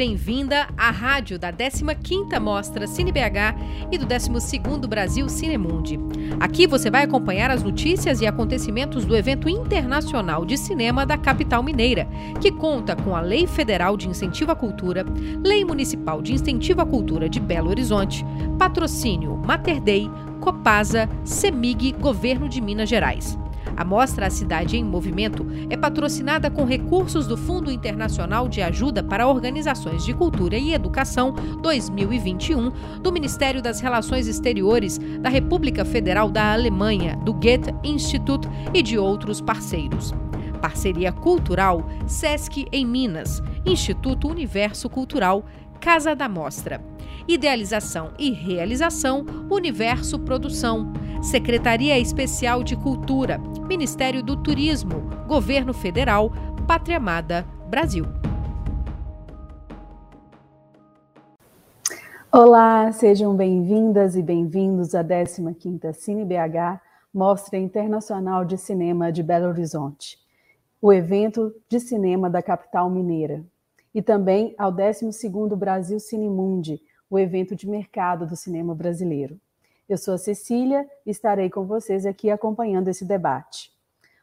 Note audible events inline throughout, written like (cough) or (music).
bem-vinda à rádio da 15ª Mostra Cine BH e do 12º Brasil Cinemundi. Aqui você vai acompanhar as notícias e acontecimentos do evento internacional de cinema da capital mineira, que conta com a Lei Federal de Incentivo à Cultura, Lei Municipal de Incentivo à Cultura de Belo Horizonte, patrocínio Mater Dei, Copasa, Semig, Governo de Minas Gerais. A mostra A Cidade em Movimento é patrocinada com recursos do Fundo Internacional de Ajuda para Organizações de Cultura e Educação 2021 do Ministério das Relações Exteriores da República Federal da Alemanha, do Goethe Institut e de outros parceiros. Parceria Cultural SESC em Minas, Instituto Universo Cultural, Casa da Mostra. Idealização e realização Universo Produção. Secretaria Especial de Cultura, Ministério do Turismo, Governo Federal, Pátria Amada, Brasil. Olá, sejam bem-vindas e bem-vindos à 15ª Cine BH, Mostra Internacional de Cinema de Belo Horizonte, o evento de cinema da capital mineira, e também ao 12º Brasil Cinemundi, o evento de mercado do cinema brasileiro. Eu sou a Cecília e estarei com vocês aqui acompanhando esse debate.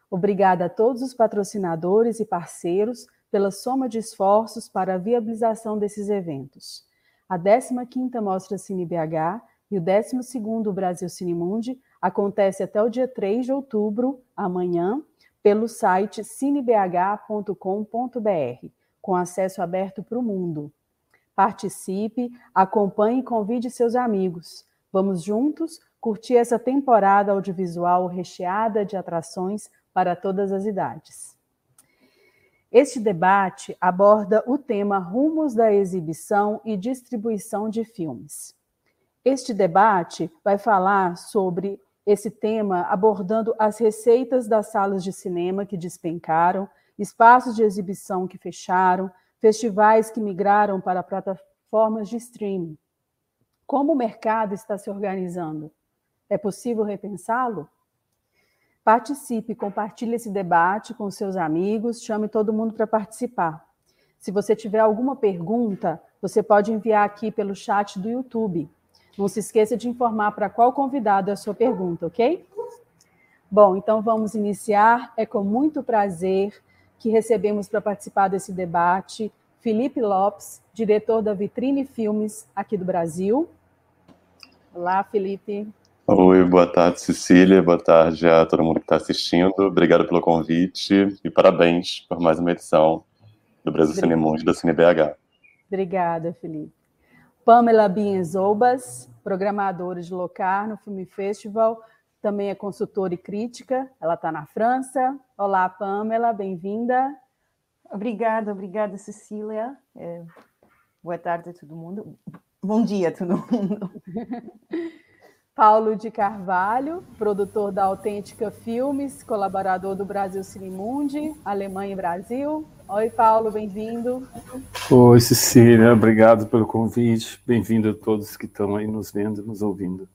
Obrigada a todos os patrocinadores e parceiros pela soma de esforços para a viabilização desses eventos. A 15ª Mostra Cine BH e o 12º Brasil Cinemundi acontece até o dia 3 de outubro, amanhã, pelo site cinebh.com.br, com acesso aberto para o mundo. Participe, acompanhe e convide seus amigos. Vamos juntos curtir essa temporada audiovisual recheada de atrações para todas as idades. Este debate aborda o tema rumos da exibição e distribuição de filmes. Este debate vai falar sobre esse tema abordando as receitas das salas de cinema que despencaram, espaços de exibição que fecharam, festivais que migraram para plataformas de streaming. Como o mercado está se organizando? É possível repensá-lo? Participe, compartilhe esse debate com seus amigos, chame todo mundo para participar. Se você tiver alguma pergunta, você pode enviar aqui pelo chat do YouTube. Não se esqueça de informar para qual convidado é a sua pergunta, ok? Bom, então vamos iniciar. É com muito prazer que recebemos para participar desse debate Felipe Lopes, diretor da Vitrine Filmes aqui do Brasil. Olá, Felipe. Oi, boa tarde, Cecília. Boa tarde a todo mundo que está assistindo. Obrigado pelo convite e parabéns por mais uma edição do Brasil. Cinemundo da CineBH. Obrigada, Felipe. Pamela Binhas programadora de Locar no Filme Festival, também é consultora e crítica. Ela está na França. Olá, Pamela, bem-vinda. Obrigada, obrigada, Cecília. É, boa tarde a todo mundo. Bom dia a todo mundo. (laughs) Paulo de Carvalho, produtor da Autêntica Filmes, colaborador do Brasil Cinemundi, Alemanha e Brasil. Oi, Paulo, bem-vindo. Oi, Cecília, obrigado pelo convite. Bem-vindo a todos que estão aí nos vendo e nos ouvindo.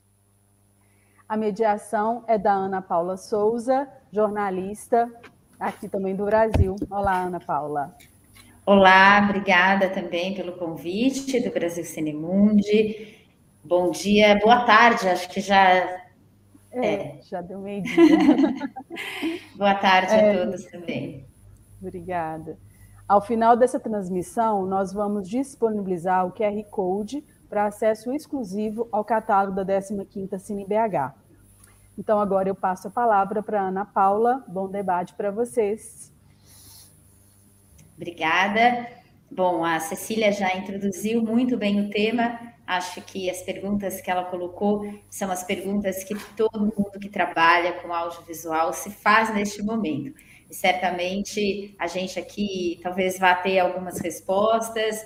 A mediação é da Ana Paula Souza, jornalista aqui também do Brasil. Olá, Ana Paula. Olá, obrigada também pelo convite do Brasil Cinemundi. Bom dia, boa tarde, acho que já. É, é. já deu meio-dia. (laughs) boa tarde é. a todos também. Obrigada. Ao final dessa transmissão, nós vamos disponibilizar o QR Code para acesso exclusivo ao catálogo da 15ª Cine BH. Então, agora eu passo a palavra para Ana Paula. Bom debate para vocês. Obrigada. Bom, a Cecília já introduziu muito bem o tema. Acho que as perguntas que ela colocou são as perguntas que todo mundo que trabalha com audiovisual se faz neste momento. E certamente a gente aqui talvez vá ter algumas respostas,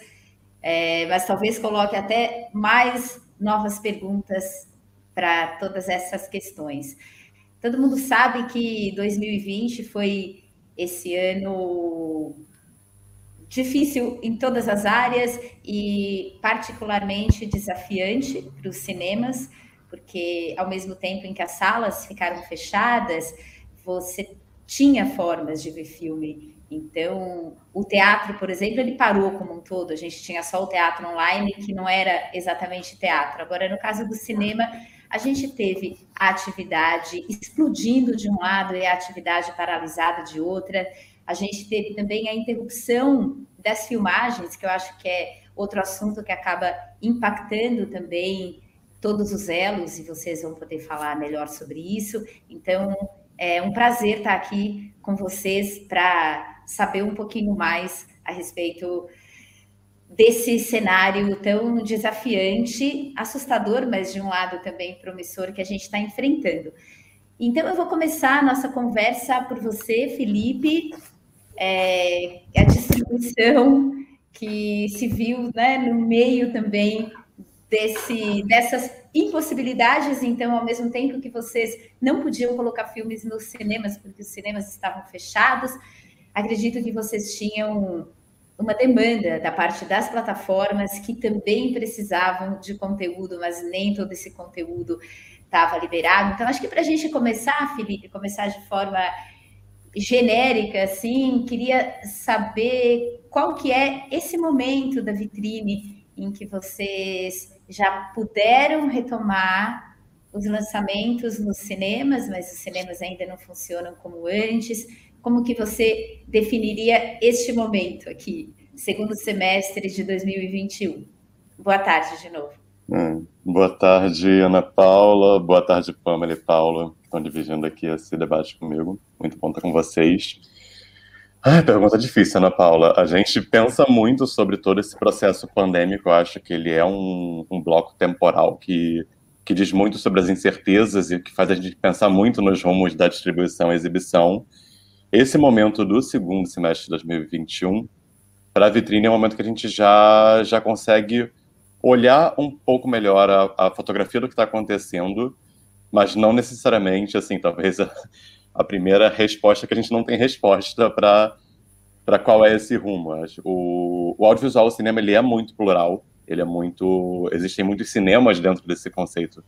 é, mas talvez coloque até mais novas perguntas para todas essas questões. Todo mundo sabe que 2020 foi esse ano difícil em todas as áreas e particularmente desafiante para os cinemas, porque ao mesmo tempo em que as salas ficaram fechadas, você tinha formas de ver filme Então, o teatro, por exemplo, ele parou como um todo. A gente tinha só o teatro online, que não era exatamente teatro. Agora, no caso do cinema, a gente teve a atividade explodindo de um lado e a atividade paralisada de outra. A gente teve também a interrupção das filmagens, que eu acho que é outro assunto que acaba impactando também todos os elos, e vocês vão poder falar melhor sobre isso. Então, é um prazer estar aqui com vocês para saber um pouquinho mais a respeito desse cenário tão desafiante, assustador, mas de um lado também promissor que a gente está enfrentando. Então, eu vou começar a nossa conversa por você, Felipe. É, a distribuição que se viu né, no meio também desse, dessas impossibilidades, então, ao mesmo tempo que vocês não podiam colocar filmes nos cinemas, porque os cinemas estavam fechados, acredito que vocês tinham uma demanda da parte das plataformas que também precisavam de conteúdo, mas nem todo esse conteúdo estava liberado. Então, acho que para a gente começar, Felipe, começar de forma genérica, assim, queria saber qual que é esse momento da vitrine em que vocês já puderam retomar os lançamentos nos cinemas, mas os cinemas ainda não funcionam como antes. Como que você definiria este momento aqui, segundo semestre de 2021? Boa tarde de novo. Hum, boa tarde, Ana Paula. Boa tarde, Pamela e Paula, que estão dividindo aqui esse debate comigo. Muito bom estar com vocês. Pergunta difícil, Ana Paula. A gente pensa muito sobre todo esse processo pandêmico. Eu acho que ele é um, um bloco temporal que, que diz muito sobre as incertezas e que faz a gente pensar muito nos rumos da distribuição e exibição. Esse momento do segundo semestre de 2021, para a vitrine, é um momento que a gente já, já consegue olhar um pouco melhor a, a fotografia do que está acontecendo, mas não necessariamente, assim, talvez a, a primeira resposta que a gente não tem resposta para para qual é esse rumo. O, o audiovisual, o cinema, ele é muito plural, ele é muito... Existem muitos cinemas dentro desse conceito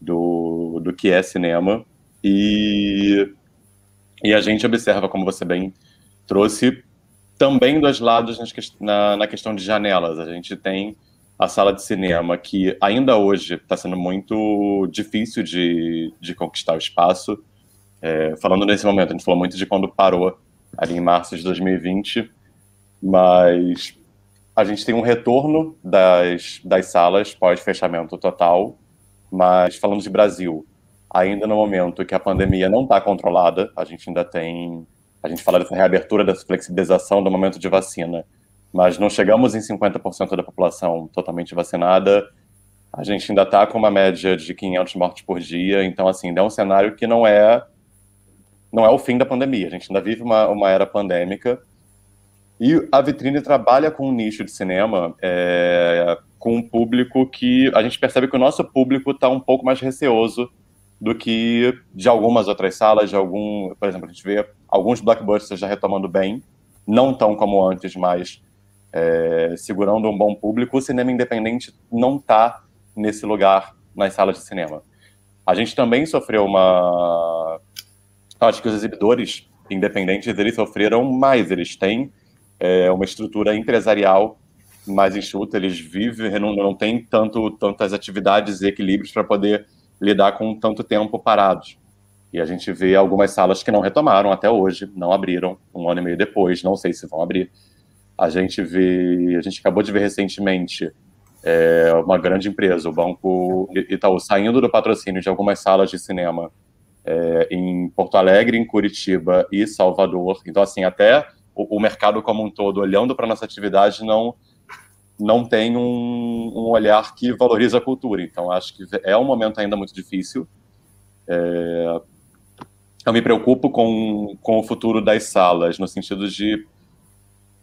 do, do que é cinema, e, e a gente observa, como você bem trouxe, também dois lados na, na questão de janelas. A gente tem a sala de cinema, que ainda hoje está sendo muito difícil de, de conquistar o espaço, é, falando nesse momento, a gente falou muito de quando parou, ali em março de 2020, mas a gente tem um retorno das, das salas pós-fechamento total, mas falando de Brasil, ainda no momento que a pandemia não está controlada, a gente ainda tem, a gente fala dessa reabertura, dessa flexibilização do momento de vacina, mas não chegamos em 50% da população totalmente vacinada, a gente ainda está com uma média de 500 mortes por dia, então, assim, é um cenário que não é não é o fim da pandemia, a gente ainda vive uma, uma era pandêmica. E a vitrine trabalha com um nicho de cinema, é, com um público que a gente percebe que o nosso público está um pouco mais receoso do que de algumas outras salas, de algum, por exemplo, a gente vê alguns blockbusters já retomando bem, não tão como antes, mas é, segurando um bom público. O cinema independente não está nesse lugar nas salas de cinema. A gente também sofreu uma acho que os exibidores independentes eles sofreram mais, eles têm é, uma estrutura empresarial mais enxuta, eles vivem, não, não têm tanto, tantas atividades e equilíbrios para poder lidar com tanto tempo parados. E a gente vê algumas salas que não retomaram até hoje, não abriram, um ano e meio depois, não sei se vão abrir. A gente vê, a gente acabou de ver recentemente é, uma grande empresa, o Banco Itaú, saindo do patrocínio de algumas salas de cinema é, em Porto Alegre, em Curitiba e Salvador. Então, assim, até o, o mercado como um todo, olhando para nossa atividade, não não tem um, um, olhar que valoriza a cultura. Então, acho que é um momento ainda muito difícil. É, eu me preocupo com, com o futuro das salas, no sentido de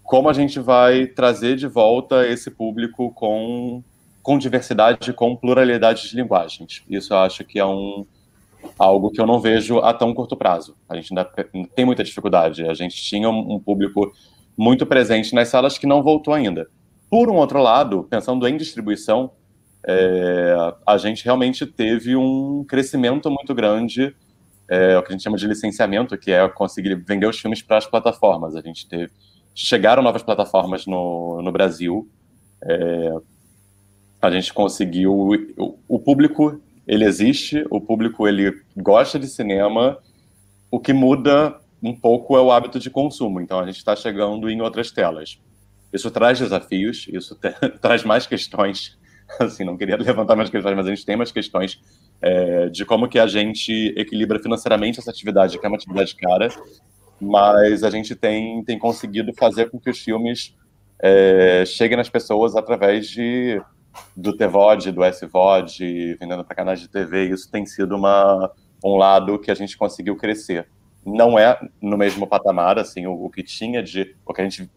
como a gente vai trazer de volta esse público com, com diversidade, com pluralidade de linguagens. Isso eu acho que é um, algo que eu não vejo a tão curto prazo. A gente ainda tem muita dificuldade. A gente tinha um público muito presente nas salas que não voltou ainda. Por um outro lado, pensando em distribuição, é, a gente realmente teve um crescimento muito grande é, o que a gente chama de licenciamento, que é conseguir vender os filmes para as plataformas. A gente teve chegaram novas plataformas no, no Brasil. É, a gente conseguiu o, o, público ele existe, o público ele gosta de cinema. O que muda um pouco é o hábito de consumo. Então a gente está chegando em outras telas. Isso traz desafios, isso (laughs) traz mais questões. Assim, não queria levantar mais questões, mas a gente tem mais questões é, de como que a gente equilibra financeiramente essa atividade, que é uma atividade cara, mas a gente tem, tem conseguido fazer com que os filmes é, cheguem nas pessoas através de do TVOD, do SVOD, vendendo para canais de TV. Isso tem sido uma, um lado que a gente conseguiu crescer. Não é no mesmo patamar, assim, o, o que tinha de, o que a gente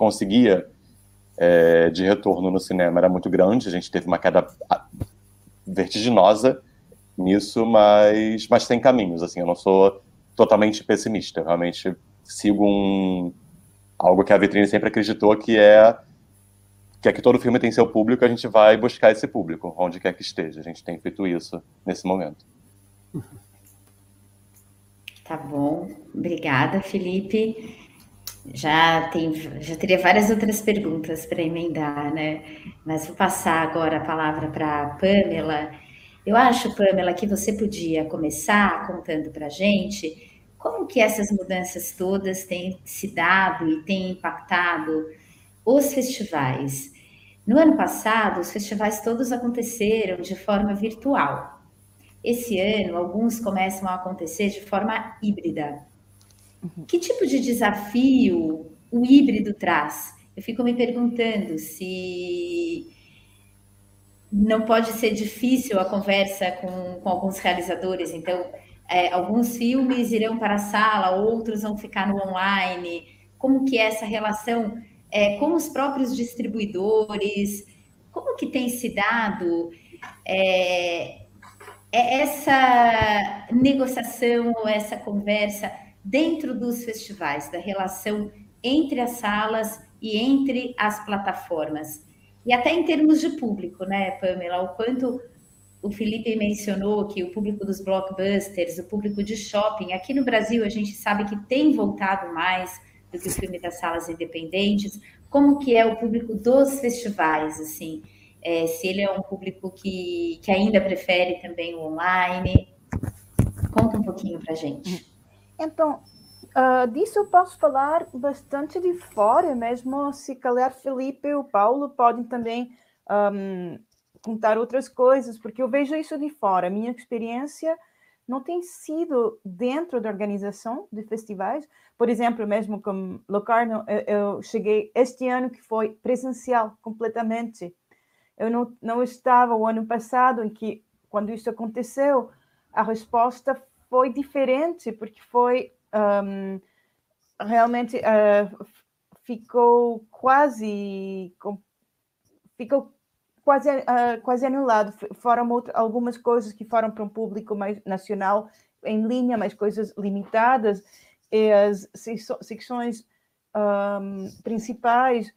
conseguia é, de retorno no cinema era muito grande. A gente teve uma queda vertiginosa nisso, mas, mas tem caminhos. Assim, eu não sou totalmente pessimista. Realmente sigo um, algo que a vitrine sempre acreditou que é que é que todo filme tem seu público, a gente vai buscar esse público, onde quer que esteja. A gente tem feito isso nesse momento. Tá bom, obrigada, Felipe. Já tem, já teria várias outras perguntas para emendar, né? Mas vou passar agora a palavra para a Pamela. Eu acho, Pamela, que você podia começar contando para a gente como que essas mudanças todas têm se dado e têm impactado os festivais. No ano passado, os festivais todos aconteceram de forma virtual. Esse ano, alguns começam a acontecer de forma híbrida. Uhum. Que tipo de desafio o híbrido traz? Eu fico me perguntando se não pode ser difícil a conversa com, com alguns realizadores. Então, é, alguns filmes irão para a sala, outros vão ficar no online. Como que é essa relação é, com os próprios distribuidores? Como que tem se dado é, é essa negociação ou essa conversa dentro dos festivais, da relação entre as salas e entre as plataformas? E até em termos de público, né, Pamela? O quanto o Felipe mencionou que o público dos blockbusters, o público de shopping, aqui no Brasil a gente sabe que tem voltado mais do que o filme das salas independentes. Como que é o público dos festivais, assim? É, se ele é um público que, que ainda prefere também o online. Conta um pouquinho para gente. Então, Uh, disso eu posso falar bastante de fora, mesmo se calhar Felipe e o Paulo podem também um, contar outras coisas, porque eu vejo isso de fora. A minha experiência não tem sido dentro da organização de festivais. Por exemplo, mesmo com Locarno, eu cheguei este ano que foi presencial completamente. Eu não, não estava o ano passado, em que, quando isso aconteceu, a resposta foi diferente, porque foi um, realmente uh, ficou quase ficou quase uh, quase anulado. Foram algumas coisas que foram para um público mais nacional em linha mas coisas limitadas e as secções um, principais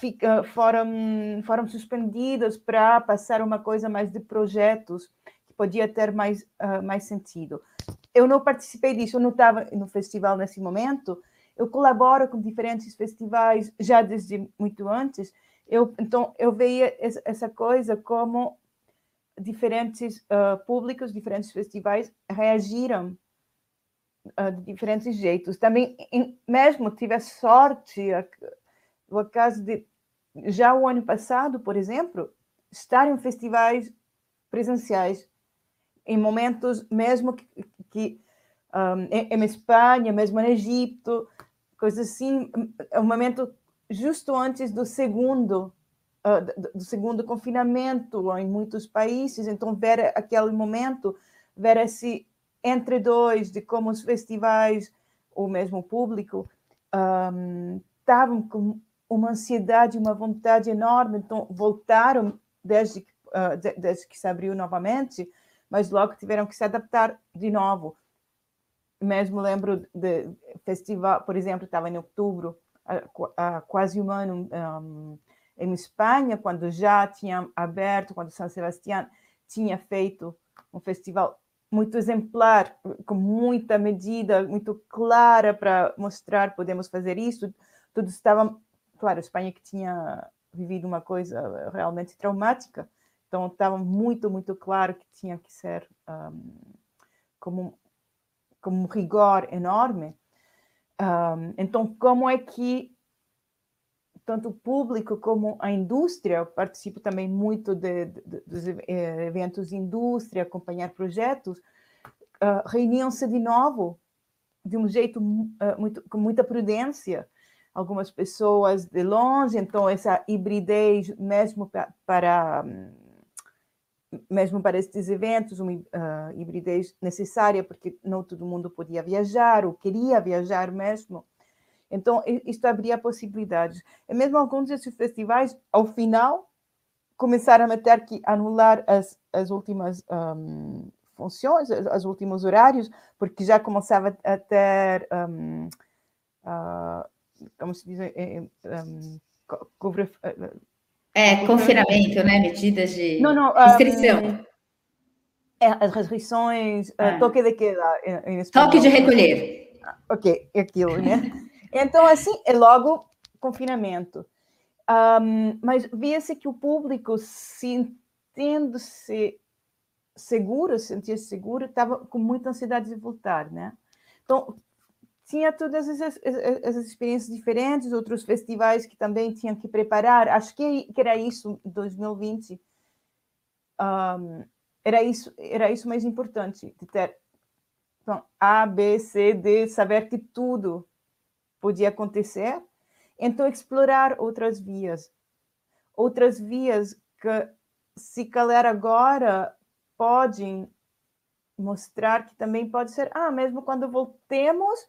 fica, foram foram suspendidas para passar uma coisa mais de projetos que podia ter mais uh, mais sentido eu não participei disso, eu não estava no festival nesse momento. Eu colaboro com diferentes festivais já desde muito antes. Eu, então, eu veia essa coisa como diferentes uh, públicos, diferentes festivais reagiram uh, de diferentes jeitos. Também, em, mesmo tive a sorte, o acaso de, já o ano passado, por exemplo, estar em festivais presenciais em momentos mesmo que, que um, em, Espanha, mesmo no Egito, coisas assim, é um momento justo antes do segundo uh, do, do, segundo confinamento em muitos países, então ver aquele momento, ver esse entre dois de como os festivais, o mesmo público, um, estavam com uma ansiedade, uma vontade enorme, então voltaram desde, uh, de, desde que se abriu novamente, mas logo tiveram que se adaptar de novo. Mesmo lembro de festival, por exemplo, estava em outubro, há, quase um ano, um, em Espanha, quando já tinha aberto, quando São Sebastião tinha feito um festival muito exemplar, com muita medida, muito clara para mostrar podemos fazer isso. Tudo estava, claro, a Espanha que tinha vivido uma coisa realmente traumática, então estava muito, muito claro que tinha que ser um, como, como um rigor enorme. Um, então, como é que tanto o público como a indústria, eu participo também muito de, de, dos eh, eventos de indústria, acompanhar projetos, uh, reuniam-se de novo de um jeito uh, muito, com muita prudência. Algumas pessoas de longe, então essa hibridez mesmo para, para mesmo para estes eventos, uma uh, hibridez necessária, porque não todo mundo podia viajar ou queria viajar mesmo. Então, isto abria possibilidades. E mesmo alguns desses festivais, ao final, começaram a ter que anular as, as últimas um, funções, os últimos horários, porque já começava a ter, um, uh, como se diz, um, cobre, é, confinamento, né? Medidas de não, não, restrição. É, as restrições, ah. toque de queda. Em, em toque de recolher. Ok, aquilo, né? (laughs) Então, assim, é logo confinamento. Um, mas via-se que o público, sentindo-se seguro, sentia-se seguro, estava com muita ansiedade de voltar, né? Então, tinha todas essas, essas, experiências diferentes, outros festivais que também tinham que preparar. Acho que, que era isso em 2020. Um, era isso, era isso mais importante, de ter então, A, B, C, D, saber que tudo podia acontecer. Então, explorar outras vias. Outras vias que, se calhar agora, podem mostrar que também pode ser, ah, mesmo quando voltemos,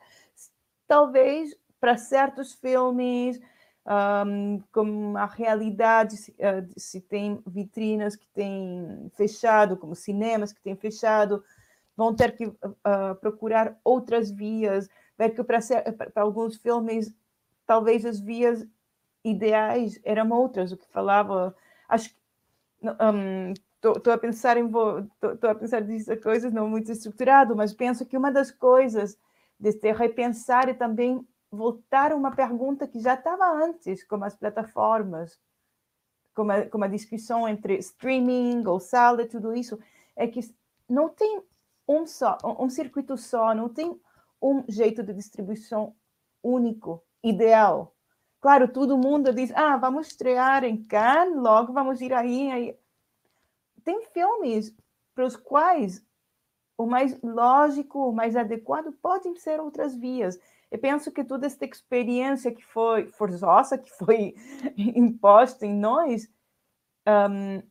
talvez para certos filmes, um, como a realidade, se, uh, se, tem vitrinas que têm fechado, como cinemas que têm fechado, vão ter que uh, procurar outras vias, ver que para, alguns filmes talvez as vias ideais eram outras, o que falava, acho que estou a pensar em estou a pensar nisso coisas não muito estruturado, mas penso que uma das coisas de repensar e também voltar a uma pergunta que já estava antes, como as plataformas, como a, como a discussão entre streaming ou sala e tudo isso, é que não tem um só, um circuito só, não tem um jeito de distribuição único, ideal. Claro, todo mundo diz, ah, vamos estrear em Cannes, logo vamos ir aí. aí. Tem filmes para os quais o mais lógico, o mais adequado podem ser outras vias. Eu penso que toda esta experiência que foi forçosa, que foi (laughs) imposta em nós, um,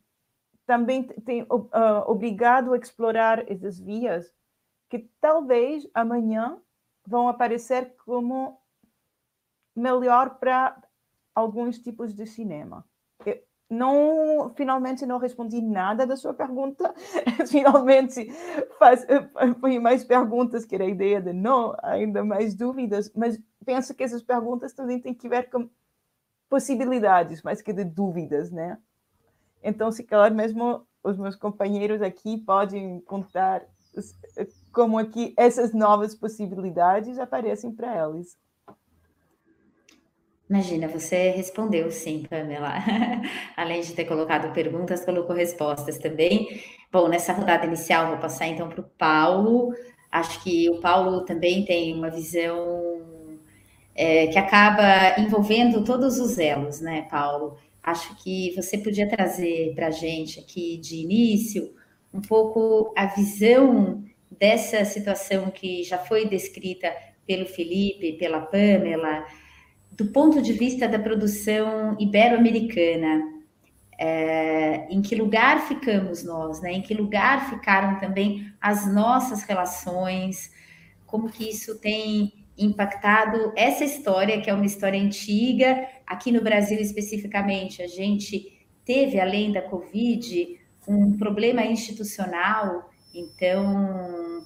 também tem uh, obrigado a explorar essas vias que talvez amanhã vão aparecer como melhor para alguns tipos de cinema. Eu não, finalmente não respondi nada da sua pergunta. (laughs) finalmente faz, põe mais perguntas que era a ideia de não, ainda mais dúvidas, mas penso que essas perguntas também têm que ver com possibilidades, mais que de dúvidas, né? Então, se calhar mesmo os meus companheiros aqui podem contar como aqui essas novas possibilidades aparecem para eles. Imagina, você respondeu sim, Pamela. (laughs) Além de ter colocado perguntas, colocou respostas também. Bom, nessa rodada inicial, vou passar então para o Paulo. Acho que o Paulo também tem uma visão é, que acaba envolvendo todos os elos, né, Paulo? Acho que você podia trazer para a gente aqui de início um pouco a visão dessa situação que já foi descrita pelo Felipe, pela Pamela, do ponto de vista da produção ibero-americana, é, em que lugar ficamos nós, né? Em que lugar ficaram também as nossas relações? Como que isso tem impactado essa história, que é uma história antiga, aqui no Brasil especificamente, a gente teve, além da Covid, um problema institucional então,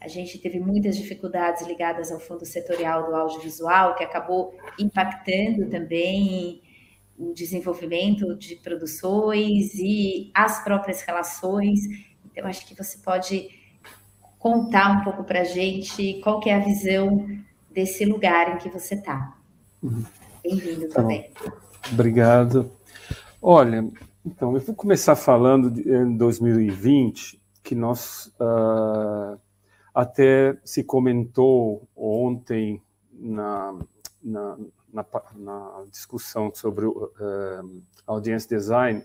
a gente teve muitas dificuldades ligadas ao fundo setorial do audiovisual, que acabou impactando também o desenvolvimento de produções e as próprias relações. Então, acho que você pode contar um pouco para a gente qual que é a visão desse lugar em que você está. Uhum. Bem-vindo tá também. Obrigado. Olha, então, eu vou começar falando de, em 2020, que nós uh, até se comentou ontem na, na, na, na discussão sobre uh, audience design,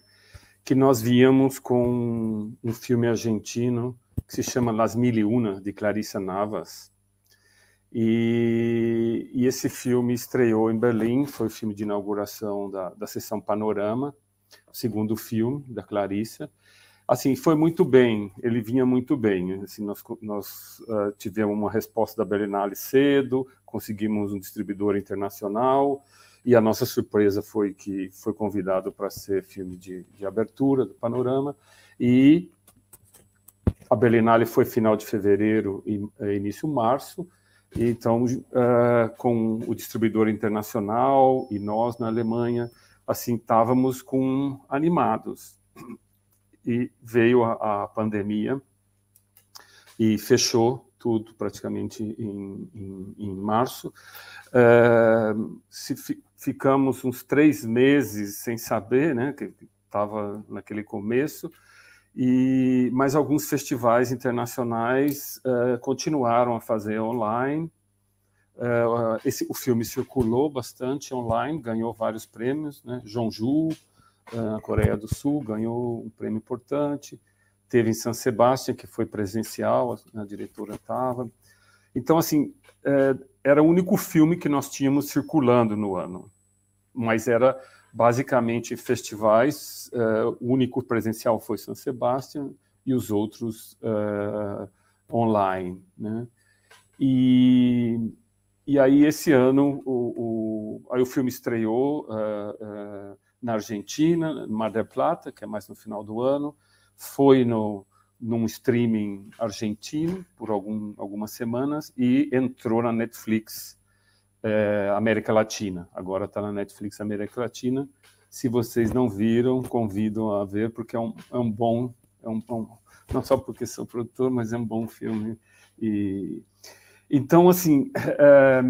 que nós víamos com um filme argentino que se chama Las Mil e Una, de Clarissa Navas. E, e, esse filme estreou em Berlim, foi o filme de inauguração da, da sessão Panorama, o segundo filme da Clarissa. Assim, foi muito bem, ele vinha muito bem. Assim, nós nós uh, tivemos uma resposta da Berlinale cedo, conseguimos um distribuidor internacional, e a nossa surpresa foi que foi convidado para ser filme de, de abertura do Panorama, e a Berlinale foi final de fevereiro e eh, início março, então, uh, com o distribuidor internacional e nós na Alemanha, assim, estávamos com animados. E veio a, a, pandemia e fechou tudo praticamente em, em, em março. Uh, se fi, ficamos uns três meses sem saber, né, que estava naquele começo, e mas alguns festivais internacionais uh, continuaram a fazer online. Uh, esse, o filme circulou bastante online, ganhou vários prêmios, né? Jeonju, uh, Coreia do Sul, ganhou um prêmio importante. Teve em San Sebastián, que foi presencial, a, a diretora estava. Então, assim, uh, era o único filme que nós tínhamos circulando no ano, mas era basicamente festivais. Uh, o único presencial foi São Sebastião e os outros uh, online, né? E, e aí esse ano o, o aí o filme estreou uh, na Argentina, Mar del Plata, que é mais no final do ano, foi no num streaming argentino por algum, algumas semanas e entrou na Netflix é, América Latina. Agora está na Netflix América Latina. Se vocês não viram, convido a ver, porque é um, é um bom, é um bom, não só porque sou produtor, mas é um bom filme. E, então, assim, é,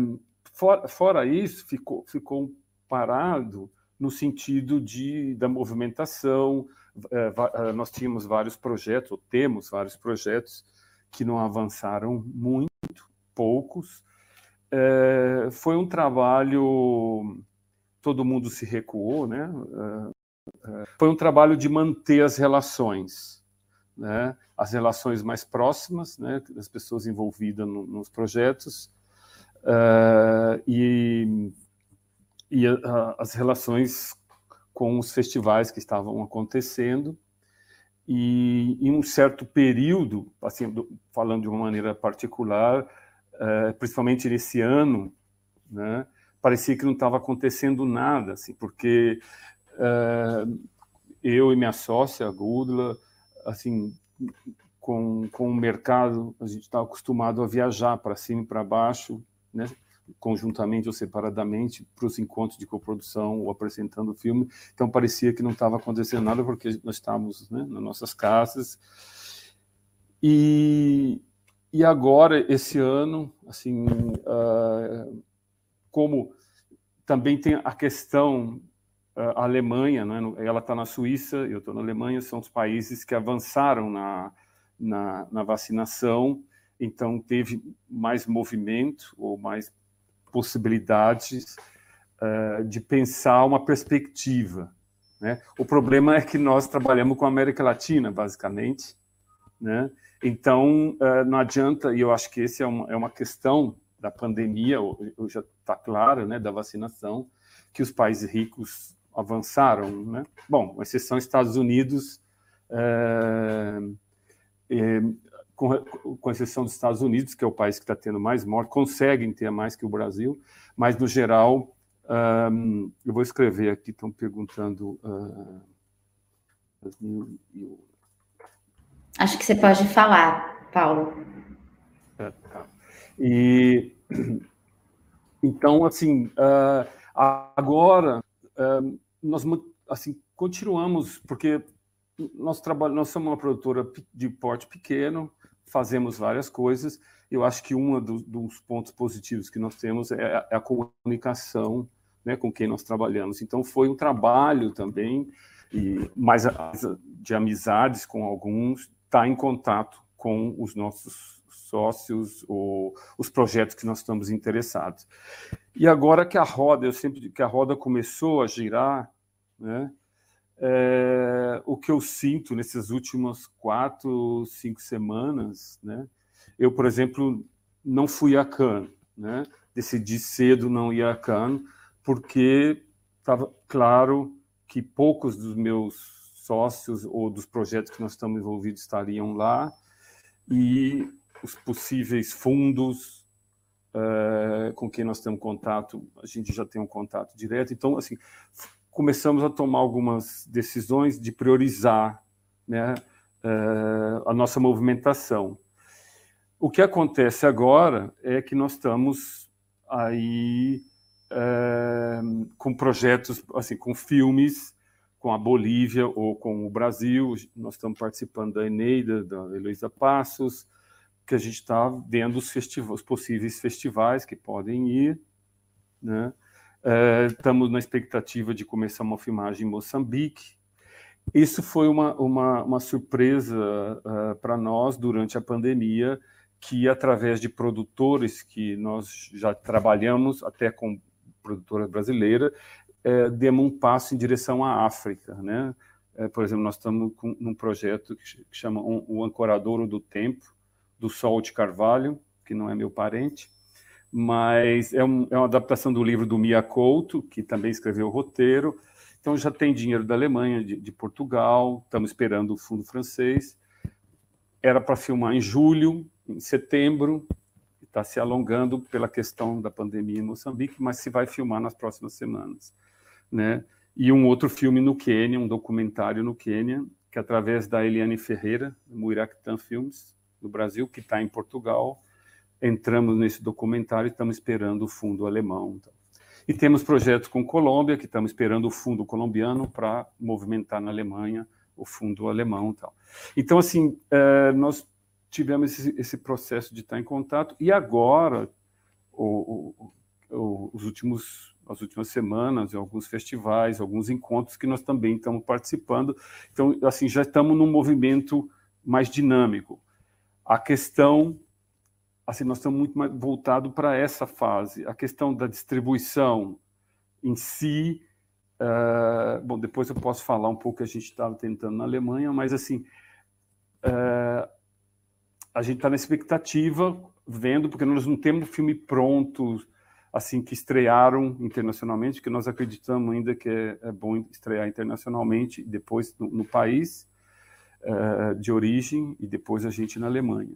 fora, fora, isso, ficou, ficou parado no sentido de, da movimentação. É, é, nós tínhamos vários projetos, ou temos vários projetos, que não avançaram muito, poucos, é, foi um trabalho, todo mundo se recuou, né? Foi um trabalho de manter as relações, né? as relações mais próximas, né? das pessoas envolvidas no, nos projetos, e, e a, as relações com os festivais que estavam acontecendo, e em um certo período, assim, falando de uma maneira particular, uh, principalmente nesse ano, né, parecia que não estava acontecendo nada, assim, porque uh, eu e minha sócia, a Gudla, assim, com, com o mercado, a gente estava acostumado a viajar para cima e para baixo, né, conjuntamente ou separadamente, para os encontros de coprodução ou apresentando o filme. Então parecia que não estava acontecendo nada porque nós estávamos né, nas nossas casas. E, e agora, esse ano, assim, uh, como também tem a questão uh, a Alemanha, né? ela está na Suíça, eu estou na Alemanha, são os países que avançaram na, na, na, vacinação, então teve mais movimento ou mais possibilidades uh, de pensar uma perspectiva. Né? O problema é que nós trabalhamos com a América Latina, basicamente, né? Então, eh, não adianta, e eu acho que essa é uma, é uma questão da pandemia, já está claro, né, da vacinação, que os países ricos avançaram, né? Bom, exceção Estados Unidos, é, com, com exceção dos Estados Unidos, que é o país que está tendo mais mortes, conseguem ter mais que o Brasil, mas no geral, um, eu vou escrever aqui, estão perguntando. Uh, Acho que você pode falar, Paulo. É, tá. E (clears throat) então, assim, uh, agora uh, nós assim continuamos porque nós trabalhamos, nós somos uma produtora de porte pequeno, fazemos várias coisas. Eu acho que um do, dos pontos positivos que nós temos é a, é a comunicação né, com quem nós trabalhamos. Então, foi um trabalho também, e mais de amizades com alguns, estar tá em contato com os nossos sócios ou os projetos que nós estamos interessados. E agora que a roda, eu sempre que a roda começou a girar, né, é, o que eu sinto nessas últimas quatro, cinco semanas, né? Eu, por exemplo, não fui a Cannes, né? Decidi cedo não ir a Cannes porque estava claro que poucos dos meus sócios ou dos projetos que nós estamos envolvidos estariam lá e os possíveis fundos uh, com quem nós temos contato, a gente já tem um contato direto. Então, assim, começamos a tomar algumas decisões de priorizar né, uh, a nossa movimentação. O que acontece agora é que nós estamos aí uh, com projetos, assim, com filmes com a Bolívia ou com o Brasil. Nós estamos participando da Eneida, da Heloísa Passos, que a gente está vendo os, os possíveis festivais que podem ir, né? Uh, estamos na expectativa de começar uma filmagem em Moçambique. Isso foi uma, uma, uma surpresa uh, para nós durante a pandemia, que através de produtores que nós já trabalhamos, até com produtora brasileira, uh, demos um passo em direção à África. Né? por exemplo, nós estamos com, num projeto que, chama O Ancoradouro do Tempo, do Sol de Carvalho, que não é meu parente, mas é, um, é uma adaptação do livro do Mia Couto, que também escreveu o roteiro. Então já tem dinheiro da Alemanha, de, de Portugal, estamos esperando o fundo francês. Era para filmar em julho, em setembro, está se alongando pela questão da pandemia em Moçambique, mas se vai filmar nas próximas semanas, né? E um outro filme no Quênia, um documentário no Quênia, que através da Eliane Ferreira, Muiractan Filmes, no Brasil, que está em Portugal, entramos nesse documentário e estamos esperando o fundo alemão. Então. E temos projetos com Colômbia, que estamos esperando o fundo colombiano para movimentar na Alemanha o fundo alemão. Então, então assim, é, nós tivemos esse, processo de estar em contato e agora, o, o, os últimos, as últimas semanas, alguns festivais, alguns encontros que nós também estamos participando. Então, assim, já estamos num movimento mais dinâmico. A questão assim, nós estamos muito mais para essa fase. A questão da distribuição em si, uh, bom, depois eu posso falar um pouco que a gente estava tentando na Alemanha, mas assim, uh, a gente está na expectativa, vendo, porque nós não temos filme pronto, assim, que estrearam internacionalmente, que nós acreditamos ainda que é, é bom estrear internacionalmente, depois no, no país uh, de origem, e depois a gente na Alemanha.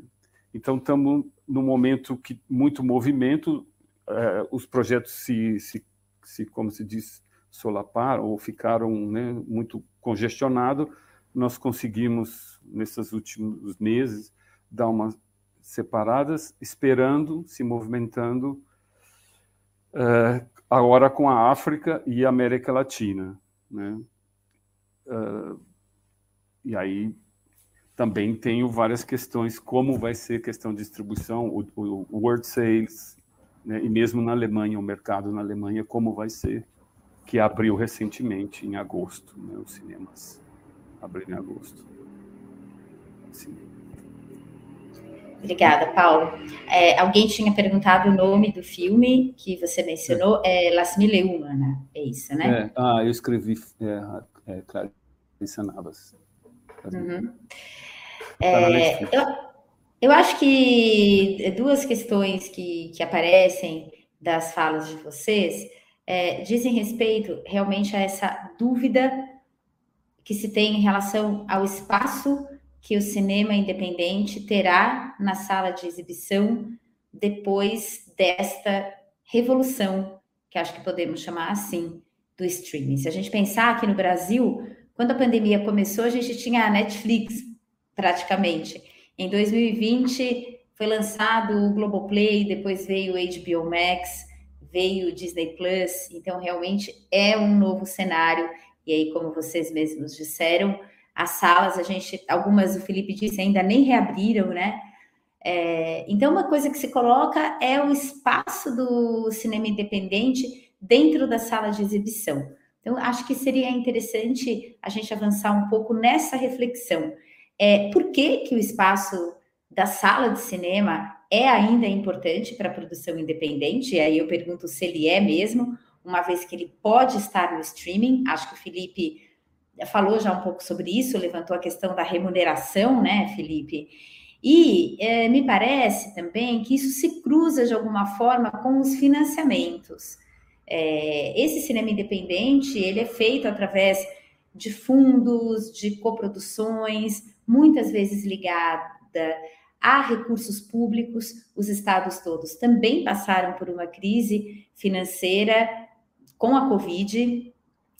Então, estamos num momento que muito movimento, é, os projetos se, se, se, como se diz, solaparam ou ficaram né, muito congestionados. Nós conseguimos, nesses últimos meses, dar umas separadas, esperando, se movimentando, é, agora com a África e a América Latina. Né? É, e aí também tenho várias questões, como vai ser a questão de distribuição, o, o, o World Sales, né, e mesmo na Alemanha, o mercado na Alemanha, como vai ser, que abriu recentemente, em agosto, né, os cinemas abriram em agosto. Assim. Obrigada, Paulo. É, alguém tinha perguntado o nome do filme que você mencionou, é, é Las Mille Humana, é isso, né? É, ah, eu escrevi é, é, Clarissa Navas. Uhum. É, eu, eu acho que duas questões que, que aparecem das falas de vocês é, dizem respeito realmente a essa dúvida que se tem em relação ao espaço que o cinema independente terá na sala de exibição depois desta revolução, que acho que podemos chamar assim, do streaming. Se a gente pensar aqui no Brasil, quando a pandemia começou, a gente tinha a Netflix praticamente. Em 2020 foi lançado o Globoplay, depois veio o HBO Max, veio o Disney Plus, então realmente é um novo cenário. E aí, como vocês mesmos disseram, as salas, a gente, algumas o Felipe disse, ainda nem reabriram, né? É, então, uma coisa que se coloca é o espaço do cinema independente dentro da sala de exibição. Então, acho que seria interessante a gente avançar um pouco nessa reflexão. É, por que, que o espaço da sala de cinema é ainda importante para a produção independente? E aí eu pergunto se ele é mesmo, uma vez que ele pode estar no streaming. Acho que o Felipe falou já um pouco sobre isso, levantou a questão da remuneração, né, Felipe? E é, me parece também que isso se cruza de alguma forma com os financiamentos. É, esse cinema independente ele é feito através de fundos, de coproduções, muitas vezes ligada a recursos públicos. Os estados todos também passaram por uma crise financeira com a Covid,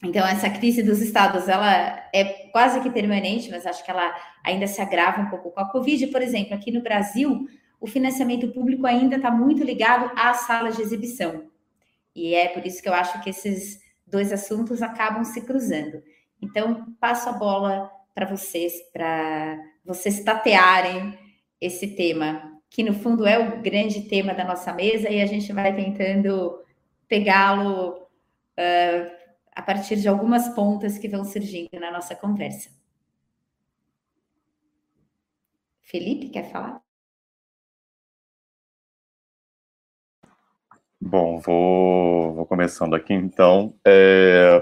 então, essa crise dos estados, ela é quase que permanente, mas acho que ela ainda se agrava um pouco com a Covid. Por exemplo, aqui no Brasil, o financiamento público ainda está muito ligado às salas de exibição. E é por isso que eu acho que esses dois assuntos acabam se cruzando. Então, passo a bola para vocês, para vocês tatearem esse tema, que no fundo é o grande tema da nossa mesa, e a gente vai tentando pegá-lo. Uh, a partir de algumas pontas que vão surgindo na nossa conversa. Felipe, quer falar? Bom, vou, vou começando aqui então. É...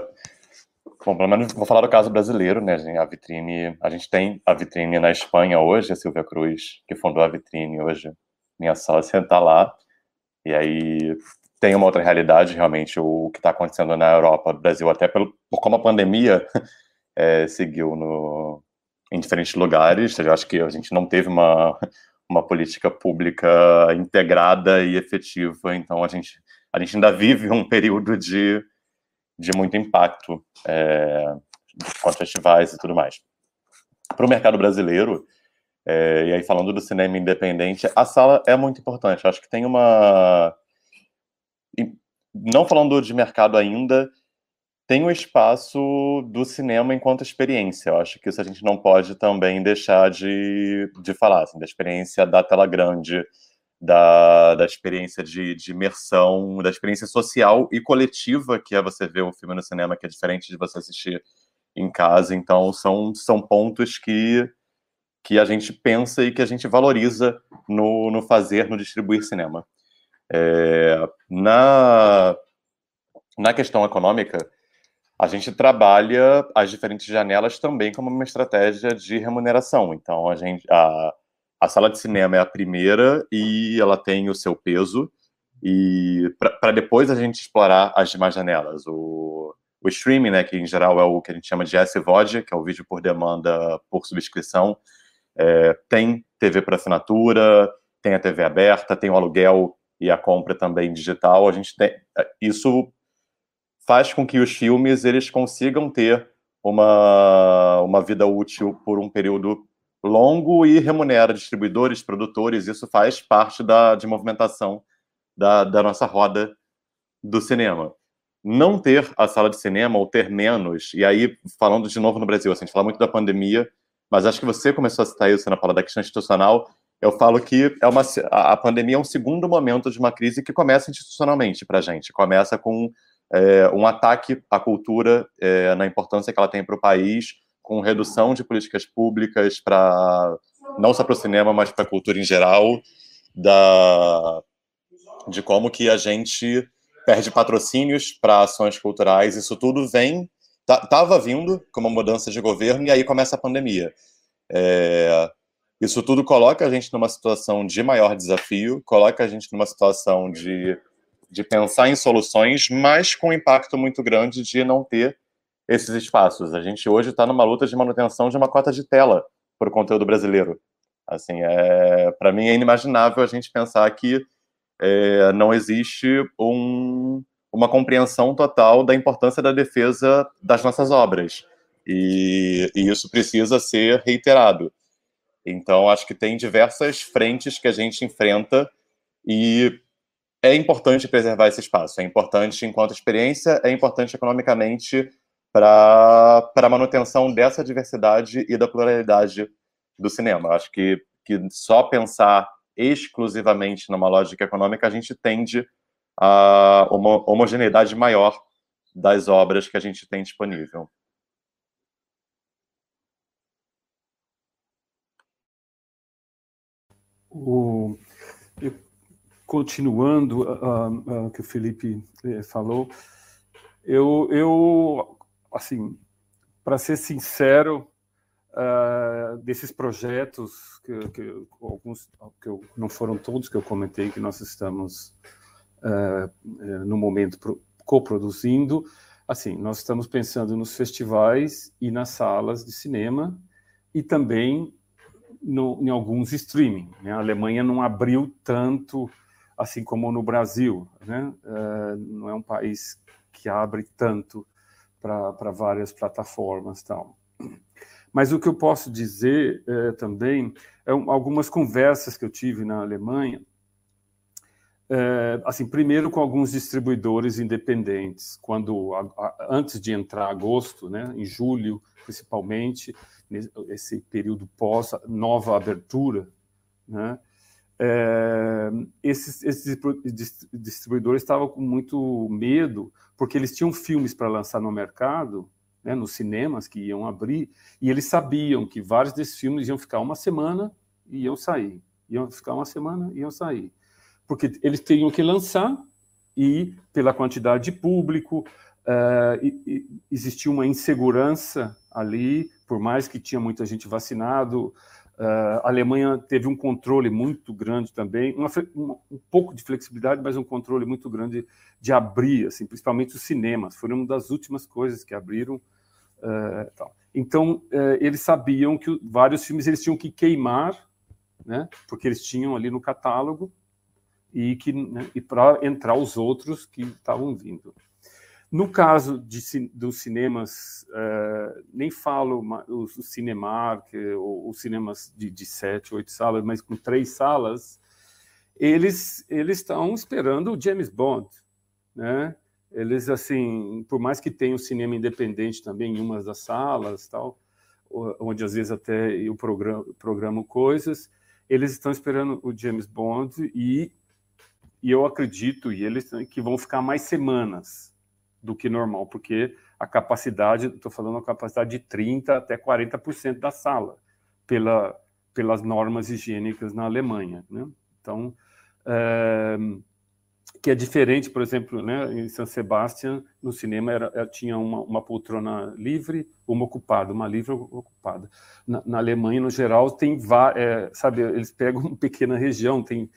Bom, pelo menos vou falar do caso brasileiro, né? A vitrine, a gente tem a vitrine na Espanha hoje, a Silvia Cruz, que fundou a vitrine hoje, minha sócia, está lá. E aí tem uma outra realidade, realmente, o que está acontecendo na Europa, no Brasil, até pelo, por como a pandemia (laughs) é, seguiu no, em diferentes lugares. Eu acho que a gente não teve uma, uma política pública integrada e efetiva, então a gente, a gente ainda vive um período de, de muito impacto é, com os festivais e tudo mais. Para o mercado brasileiro, é, e aí falando do cinema independente, a sala é muito importante. Acho que tem uma não falando de mercado ainda, tem o espaço do cinema enquanto experiência. Eu acho que isso a gente não pode também deixar de, de falar, assim, da experiência da tela grande, da, da experiência de, de imersão, da experiência social e coletiva, que é você ver um filme no cinema, que é diferente de você assistir em casa. Então, são, são pontos que, que a gente pensa e que a gente valoriza no, no fazer, no distribuir cinema. É, na, na questão econômica, a gente trabalha as diferentes janelas também como uma estratégia de remuneração. Então, a, gente, a, a sala de cinema é a primeira e ela tem o seu peso, e para depois a gente explorar as demais janelas. O, o streaming, né, que em geral é o que a gente chama de SVOD, que é o vídeo por demanda por subscrição, é, tem TV por assinatura, tem a TV aberta, tem o aluguel e a compra também digital, a gente tem isso faz com que os filmes eles consigam ter uma, uma vida útil por um período longo e remunera distribuidores, produtores, isso faz parte da de movimentação da, da nossa roda do cinema. Não ter a sala de cinema ou ter menos, e aí falando de novo no Brasil, assim, a gente fala muito da pandemia, mas acho que você começou a citar isso na fala da questão institucional, eu falo que é uma, a pandemia é um segundo momento de uma crise que começa institucionalmente para a gente. Começa com é, um ataque à cultura, é, na importância que ela tem para o país, com redução de políticas públicas para não só para o cinema, mas para a cultura em geral, da, de como que a gente perde patrocínios para ações culturais. Isso tudo vem, estava vindo com uma mudança de governo e aí começa a pandemia. É, isso tudo coloca a gente numa situação de maior desafio, coloca a gente numa situação de, de pensar em soluções, mas com um impacto muito grande de não ter esses espaços. A gente hoje está numa luta de manutenção de uma cota de tela para o conteúdo brasileiro. Assim, é, para mim é inimaginável a gente pensar que é, não existe um, uma compreensão total da importância da defesa das nossas obras. E, e isso precisa ser reiterado. Então, acho que tem diversas frentes que a gente enfrenta e é importante preservar esse espaço. É importante enquanto experiência, é importante economicamente para a manutenção dessa diversidade e da pluralidade do cinema. Acho que, que só pensar exclusivamente numa lógica econômica, a gente tende a uma homogeneidade maior das obras que a gente tem disponível. O, continuando o uh, que o Felipe eh, falou, eu, eu assim, para ser sincero, uh, desses projetos que, que, alguns que eu, não foram todos que eu comentei que nós estamos uh, no momento pro, coproduzindo, assim, nós estamos pensando nos festivais e nas salas de cinema e também no, em alguns streaming. Né? A Alemanha não abriu tanto assim como no Brasil, né? Uh, não é um país que abre tanto para várias plataformas, tal. Mas o que eu posso dizer é, também é um, algumas conversas que eu tive na Alemanha, é, assim, primeiro com alguns distribuidores independentes, quando a, a, antes de entrar agosto, né, em julho principalmente, esse período pós nova abertura, né, é, esses, esses, distribuidores estavam com muito medo, porque eles tinham filmes para lançar no mercado né, nos cinemas que iam abrir, e eles sabiam que vários desses filmes iam ficar uma semana e iam sair. Iam ficar uma semana e iam sair. Porque eles teriam que lançar e, pela quantidade de público, uh, e, e, existia uma insegurança ali, por mais que tinha muita gente vacinado, a Alemanha teve um controle muito grande também, uma, um pouco de flexibilidade, mas um controle muito grande de abrir, assim, principalmente os cinemas. Foram uma das últimas coisas que abriram Uh, então, uh, eles sabiam que vários filmes eles tinham que queimar, né, porque eles tinham ali no catálogo, e, que, né, e para entrar os outros que estavam vindo. No caso de, dos cinemas, uh, nem falo os, Cinemark, ou os cinemas de, de sete, oito salas, mas com três salas, eles eles estão esperando o James Bond, né? eles assim, por mais que tenham cinema independente também em umas das salas, tal, onde às vezes até eu programo, programo coisas, eles estão esperando o James Bond e, e eu acredito e eles que vão ficar mais semanas do que normal, porque a capacidade, estou falando a capacidade de 30 até 40% da sala, pela, pelas normas higiênicas na Alemanha, né? Então, é, que é diferente, por exemplo, né, em São Sebastião, no cinema era, era tinha uma, uma, poltrona livre, uma ocupada, uma livre ocupada. Na, na, Alemanha, no geral, tem, é, sabe, eles pegam (laughs) uma pequena região, tem,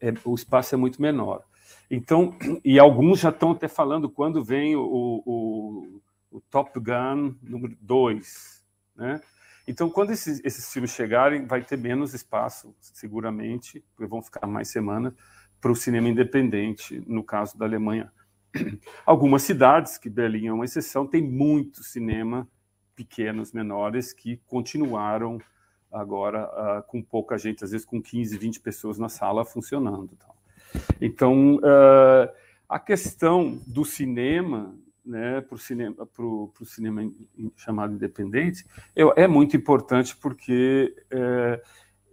é, o espaço é muito menor. Então, (clears throat) e alguns já estão até falando quando vem o, o, o Top Gun número 2, né? Então, quando esses, esses filmes chegarem, vai ter menos espaço, seguramente, porque vão ficar mais semanas, para o cinema independente, no caso da Alemanha. (clears throat) Algumas cidades, que Berlim é uma exceção, tem muito cinema pequenos, menores, que continuaram agora uh, com pouca gente, às vezes com 15, 20 pessoas na sala funcionando. Então, uh, a questão do cinema, né, para o cinema, pro, pro cinema chamado independente, é, é muito importante porque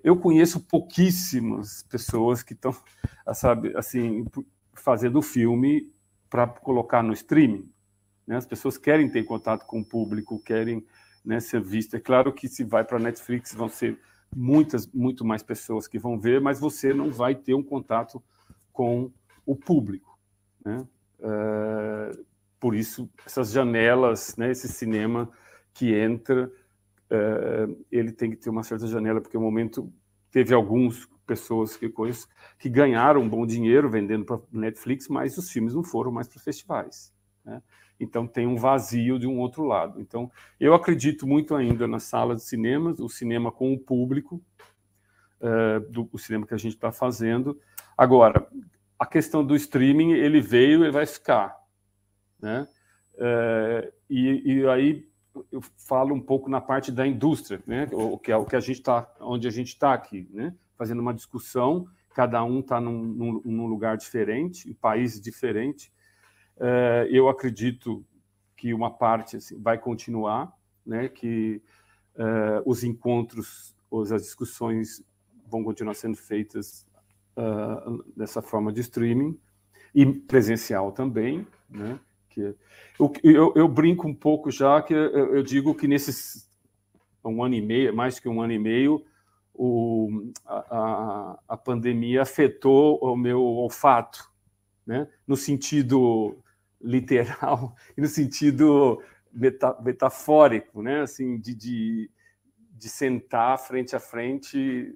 eu conheço pouquíssimas pessoas que estão, (laughs) sabe, assim, fazendo filme para colocar no streaming. Né? As pessoas querem ter contato com o público, querem né, ser vistas. É claro que se vai para Netflix vão ser muitas, muito mais pessoas que vão ver, mas você não vai ter um contato com o público. Né? Uh, por isso, essas janelas, né, esse cinema que entra uh, ele tem que ter uma certa janela, porque no momento teve algumas pessoas que conheço que ganharam bom dinheiro vendendo para Netflix, mas os filmes não foram mais para festivais. Né? Então tem um vazio de um outro lado. Então eu acredito muito ainda na sala de cinemas, o cinema com o público, uh, do o cinema que a gente está fazendo. Agora, a questão do streaming, ele veio e vai ficar. Né? Uh, e, e aí eu falo um pouco na parte da indústria, né? O que é o que a gente está, onde a gente está aqui, né? Fazendo uma discussão, cada um está num, num, num, lugar diferente, em país diferente. É, eu acredito que uma parte assim, vai continuar, né? Que é, os encontros, as discussões vão continuar sendo feitas uh, dessa forma de streaming e presencial também, né? Que eu, eu, brinco um pouco já que eu, eu, digo que nesses um ano e meio, mais que um ano e meio, o, a, a pandemia afetou o meu olfato, né? No sentido literal (laughs) e no sentido meta, metafórico, né? Assim, de, de, de sentar frente a frente,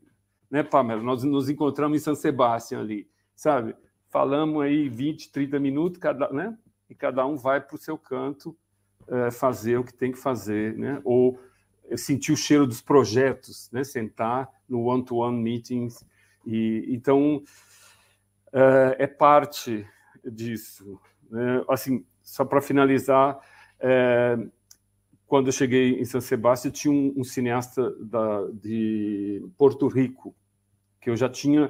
né, Pamela? Nós nos encontramos em São Sebastião ali, sabe? Falamos aí 20, 30 minutos, cada, né? E cada um vai para o seu canto é, fazer o que tem que fazer, né? Ou sentir o cheiro dos projetos, né? Sentar no one-to-one -one meetings. E, então, é, é parte disso. Né? Assim, só para finalizar, é, quando eu cheguei em São Sebastião, tinha um, um cineasta da, de Porto Rico, que eu já tinha,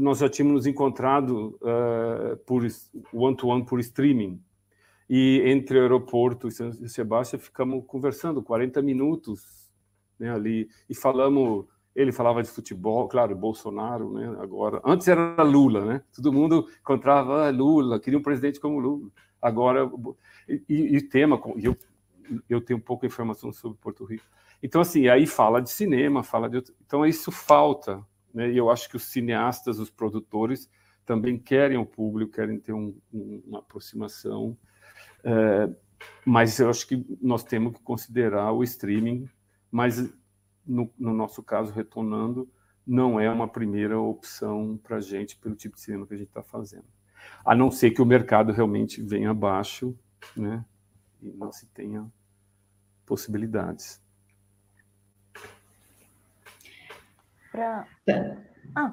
nós já tínhamos nos encontrado uh, por one-to-one, -one, por streaming. E entre o aeroporto e Sebastião ficamos conversando 40 minutos né, ali e falamos ele falava de futebol, claro, Bolsonaro, né? Agora, antes era Lula, né? Todo mundo encontrava ah, Lula, queria um presidente como Lula. Agora, e, o tema, eu, eu tenho pouca informação sobre Porto Rico. Então, assim, aí fala de cinema, fala de. Então, isso falta, né? E eu acho que os cineastas, os produtores, também querem o público, querem ter um, um, uma aproximação. É, mas eu acho que nós temos que considerar o streaming, mas no, no nosso caso, retornando, não é uma primeira opção para a gente pelo tipo de cinema que a gente está fazendo. A não ser que o mercado realmente venha abaixo, né? E não se tenha possibilidades. Pra... Ah,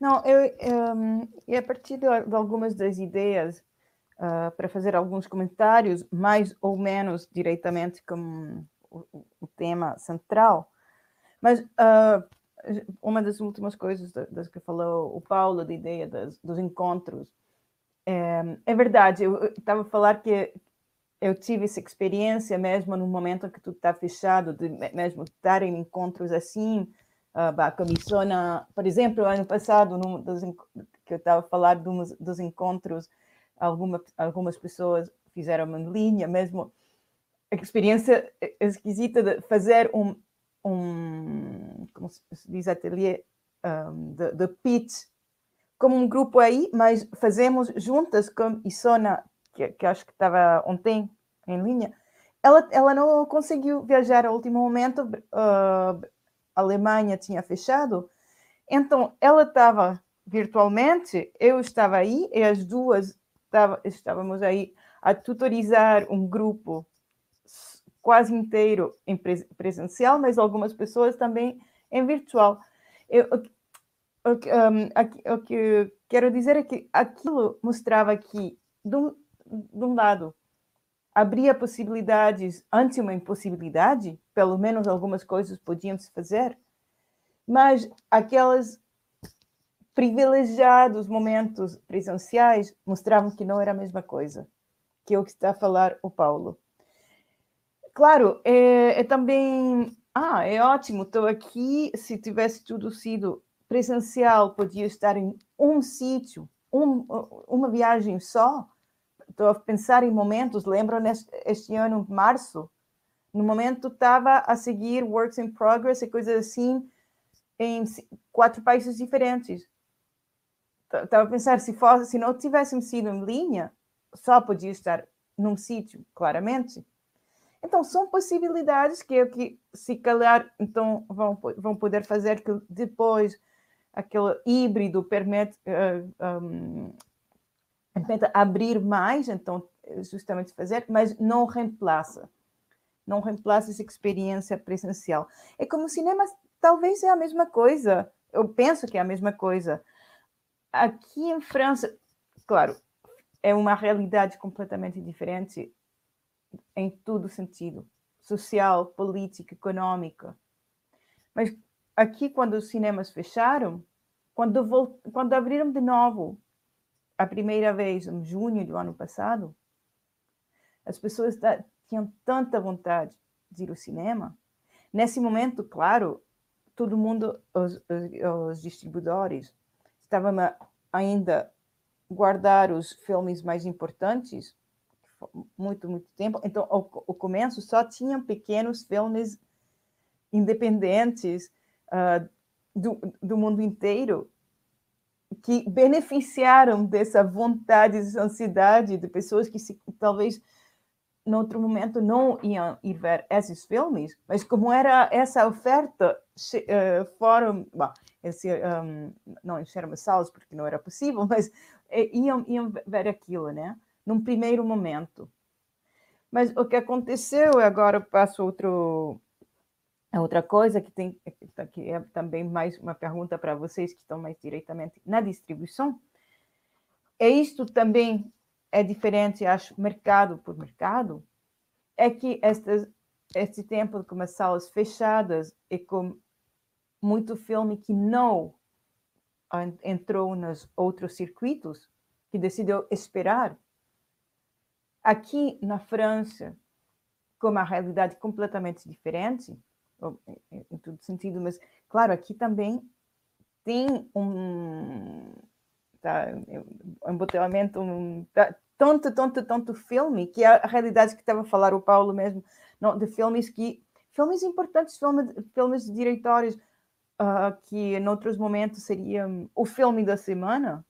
não, eu, um, e a partir de, algumas das ideias, uh, para fazer alguns comentários, mais ou menos diretamente com o, o tema central, mas uh, uma das últimas coisas das que falou o Paulo, da ideia das, dos encontros, é, é verdade. Eu estava a falar que eu tive essa experiência mesmo no momento em que tudo está fechado, de mesmo estar em encontros assim, a comissão, por exemplo, ano passado, num dos, que eu estava a falar dos, dos encontros, alguma, algumas pessoas fizeram em linha, mesmo. A experiência esquisita de fazer um, um, como se diz, ateliê um, de, de pitch, como um grupo aí, mas fazemos juntas com Isona, que, que acho que estava ontem em linha, ela, ela não conseguiu viajar ao último momento, uh, a Alemanha tinha fechado, então ela estava virtualmente, eu estava aí e as duas estávamos aí a tutorizar um grupo quase inteiro em presencial, mas algumas pessoas também em virtual. Eu, o, um, o que quero dizer é que aquilo mostrava que, de um, de um lado, abria possibilidades ante uma impossibilidade, pelo menos algumas coisas podiam se fazer, mas aquelas privilegiados momentos presenciais mostravam que não era a mesma coisa, que é o que está a falar o Paulo. Claro, é, é também. Ah, é ótimo, estou aqui. Se tivesse tudo sido presencial, podia estar em um sítio, um, uma viagem só. Estou a pensar em momentos. Lembro neste este ano, março, no momento estava a seguir Works in Progress e coisas assim em quatro países diferentes. Estava a pensar se fosse, se não tivéssemos sido em linha, só podia estar num sítio, claramente. Então, são possibilidades que, que se calhar, então, vão, vão poder fazer que depois aquele híbrido permite, uh, eh, um, permite abrir mais, então, justamente fazer, mas não reemplaça. Não reemplaça essa experiência presencial. É como o cinema, talvez é a mesma coisa. Eu penso que é a mesma coisa. Aqui em França, claro, é uma realidade completamente diferente em todo sentido, social, político, econômico. Mas aqui, quando os cinemas fecharam, quando, quando abriram de novo, a primeira vez, em junho do ano passado, as pessoas tinham tanta vontade de ir ao cinema. Nesse momento, claro, todo mundo, os, os, os distribuidores, estavam ainda guardar os filmes mais importantes muito, muito tempo. Então, o, o começo só tinha pequenos filmes independentes uh, do, do mundo inteiro que beneficiaram dessa vontade, dessa ansiedade de pessoas que se, talvez outro momento não iam ir ver esses filmes, mas como era essa oferta uh, fora, bom, esse, um, não encheram as salas porque não era possível, mas uh, iam, iam ver aquilo, né? Num primeiro momento. Mas o que aconteceu, agora passo outro, outra coisa que tem que é também mais uma pergunta para vocês que estão mais diretamente na distribuição, é isto também é diferente, acho, mercado por mercado, é que estas, este tempo com as salas fechadas e com muito filme que não entrou nos outros circuitos, que decidiu esperar. Aqui na França, com uma realidade completamente diferente, em todo sentido, mas claro, aqui também tem um tá, embotelamento, um, tá, tanto, tanto, tanto filme, que é a realidade que estava a falar o Paulo mesmo, não, de filmes que, filmes importantes, filmes, filmes de diretores, uh, que em outros momentos seriam o filme da semana,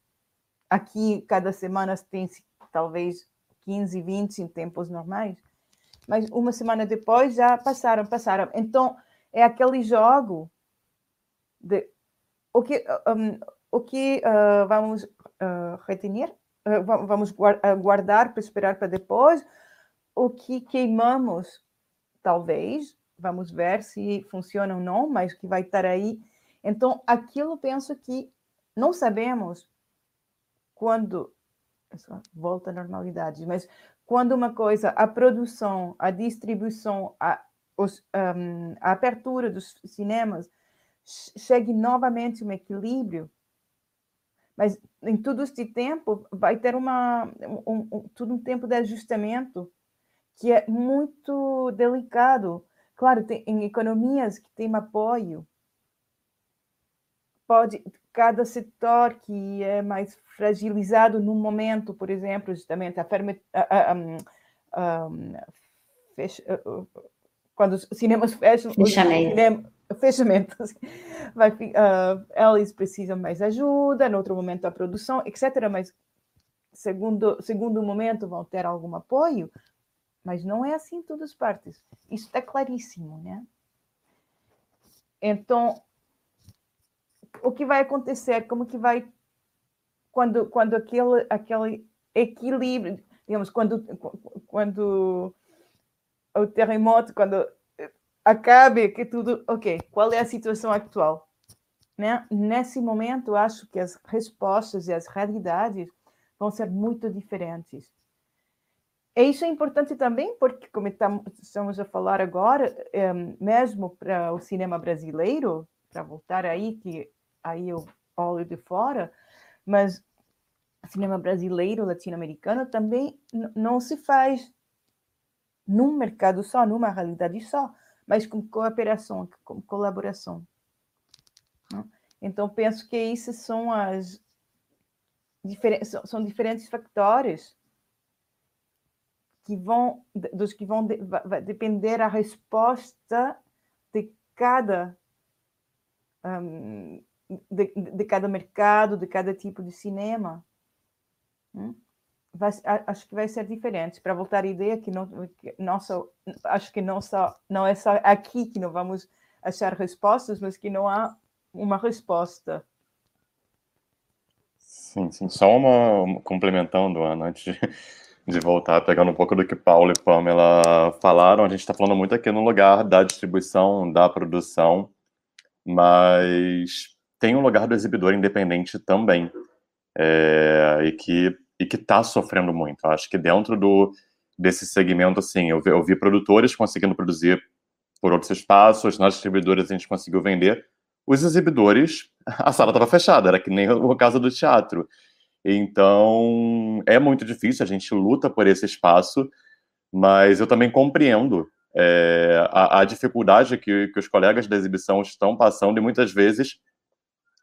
aqui cada semana tem talvez 15, 20 em tempos normais, mas uma semana depois já passaram, passaram. Então, é aquele jogo de o que, um, o que uh, vamos uh, retenir eh, vamos eh, guardar para esperar para depois. O que queimamos, talvez, vamos ver se funciona ou não, mas que vai estar aí. Então, aquilo penso que não sabemos quando volta à normalidade, mas quando uma coisa, a produção, a distribuição, a, os, um, a abertura dos cinemas chegue novamente um equilíbrio, mas em todo este tempo vai ter uma, um, um, tudo um tempo de ajustamento que é muito delicado. Claro, tem, em economias que têm apoio, pode cada setor que é mais fragilizado no momento, por exemplo, justamente a, ferme, a, a, a, fecha, quando os cinemas fecham, Fechamento fechamentos. (laughs) Vai, uh, eles precisam mais ajuda, no outro momento a produção, etc. Mas segundo segundo momento vão ter algum apoio, mas não é assim em todas as partes. Isso está claríssimo, né? Então, o que vai acontecer? Como que vai quando quando aquele aquele equilíbrio, digamos, quando quando o terremoto, quando acabe que tudo. Ok, qual é a situação atual? Né? Nesse momento, acho que as respostas e as realidades vão ser muito diferentes. E isso é importante também, porque, como estamos a falar agora, é, mesmo para o cinema brasileiro, para voltar aí, que aí eu olho de fora, mas cinema brasileiro, latino-americano, também não se faz num mercado só, numa realidade só mas com cooperação, com colaboração. Né? Então, penso que esses são as são diferentes factores que vão dos que vão vai depender a resposta de cada um, de, de, cada mercado, de cada tipo de cinema. Né? vai, acho que vai ser diferente. Para voltar à ideia que não, que não só, acho que não só não é só aqui que não vamos achar respostas, mas que não há uma resposta. Sim, sim. Só uma complementando, Ana, antes de, de voltar, pegando um pouco do que Paulo e Pamela falaram, a gente está falando muito aqui no lugar da distribuição, da produção, mas tem um lugar do exibidor independente também. É, e que e que está sofrendo muito. Acho que dentro do, desse segmento, assim, eu vi, eu vi produtores conseguindo produzir por outros espaços, nas distribuidoras a gente conseguiu vender. Os exibidores, (laughs) a sala estava fechada, era que nem o caso do teatro. Então, é muito difícil, a gente luta por esse espaço, mas eu também compreendo é, a, a, dificuldade que, que os colegas da exibição estão passando e muitas vezes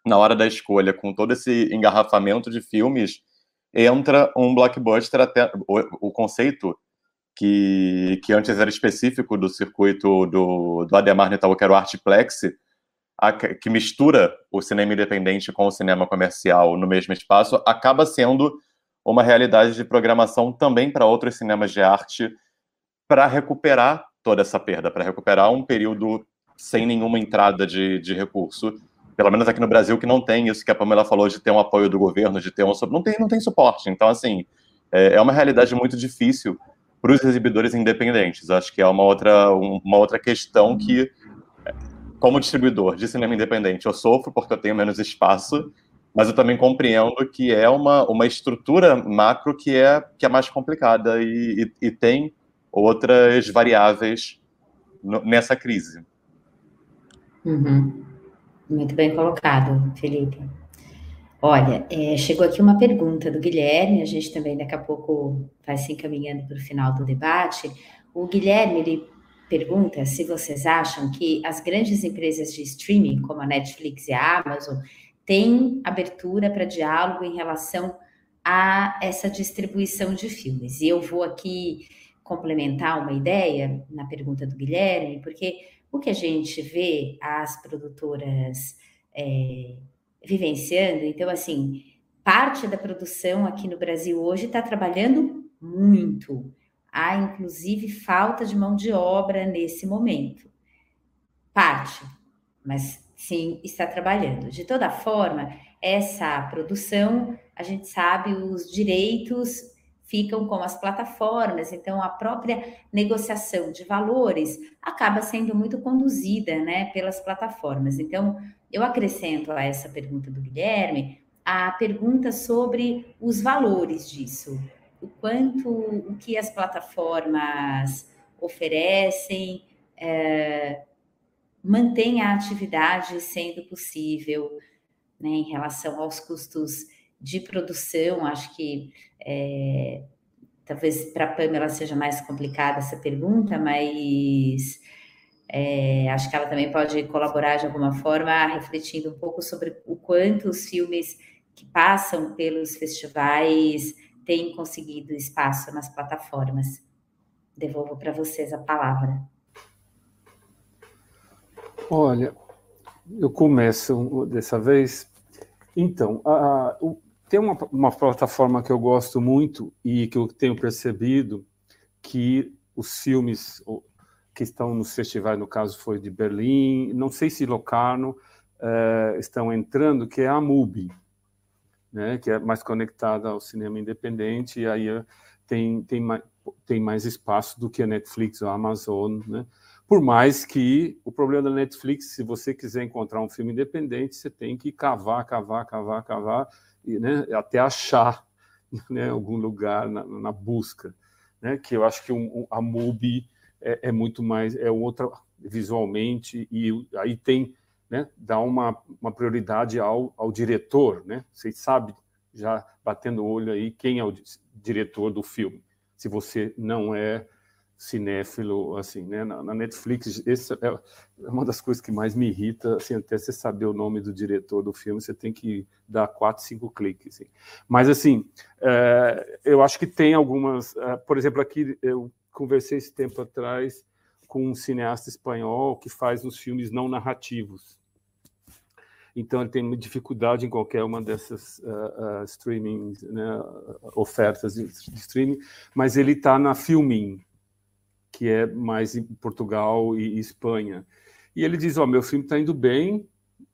na hora da escolha, com todo esse engarrafamento de filmes, entra um blockbuster até o, o conceito que, que antes era específico do circuito do, do Ademar Netal, que era o Artplex, a, que mistura o cinema independente com o cinema comercial no mesmo espaço, acaba sendo uma realidade de programação também para outros cinemas de arte para recuperar toda essa perda, para recuperar um período sem nenhuma entrada de, de recurso pelo menos aqui no Brasil, que não tem isso que a Pamela falou de ter um apoio do governo, de ter um. Não tem, não tem suporte. Então, assim, é, é uma realidade muito difícil para os exibidores independentes. Acho que é uma outra, uma outra questão que, como distribuidor de cinema independente, eu sofro porque eu tenho menos espaço, mas eu também compreendo que é uma, uma estrutura macro que é, que é mais complicada e, e, e tem outras variáveis nessa crise. Uhum. Muito bem colocado, Felipe. Olha, é, chegou aqui uma pergunta do Guilherme, a gente também daqui a pouco vai se encaminhando para o final do debate. O Guilherme ele pergunta se vocês acham que as grandes empresas de streaming, como a Netflix e a Amazon, têm abertura para diálogo em relação a essa distribuição de filmes. E eu vou aqui complementar uma ideia na pergunta do Guilherme, porque o que a gente vê as produtoras é, vivenciando, então, assim, parte da produção aqui no Brasil hoje está trabalhando muito. Há, inclusive, falta de mão de obra nesse momento. Parte, mas sim está trabalhando. De toda forma, essa produção, a gente sabe, os direitos ficam com as plataformas, então a própria negociação de valores acaba sendo muito conduzida né, pelas plataformas. Então, eu acrescento a essa pergunta do Guilherme a pergunta sobre os valores disso, o quanto o que as plataformas oferecem é, mantém a atividade sendo possível né, em relação aos custos de produção, acho que é, talvez para a Pamela seja mais complicada essa pergunta, mas é, acho que ela também pode colaborar de alguma forma, refletindo um pouco sobre o quanto os filmes que passam pelos festivais têm conseguido espaço nas plataformas. Devolvo para vocês a palavra. Olha, eu começo dessa vez. Então, a, o, tem uma, uma plataforma que eu gosto muito e que eu tenho percebido que os filmes que estão nos festivais, no caso foi de Berlim, não sei se Locarno, uh, estão entrando, que é a MUBI, né, que é mais conectada ao cinema independente, e aí eh, tem, tem, mais, tem mais espaço do que a Netflix ou a Amazon, né? Por mais que o problema da Netflix, se você quiser encontrar um filme independente, você tem que cavar, cavar, cavar, cavar, né, até achar (laughs) né, algum lugar na, na, busca, né, que eu acho que um, a MUBI é, é, muito mais, é outra visualmente, e aí tem, né, dá uma, uma prioridade ao, ao diretor, né, vocês sabem, já batendo o olho aí, quem é o diretor do filme, se você não é cinéfilo, assim, né? Na, na Netflix, essa é uma das coisas que mais me irrita, assim, até você saber o nome do diretor do filme, você tem que dar quatro, cinco cliques, assim. Mas, assim, é, eu acho que tem algumas, é, por exemplo, aqui eu conversei esse tempo atrás com um cineasta espanhol que faz uns filmes não narrativos. Então, ele tem dificuldade em qualquer uma dessas uh, uh, streaming, né, ofertas de, de streaming, mas ele está na Filmin, que é mais em Portugal e, Espanha. E ele diz: Ó, oh, meu filme está indo bem,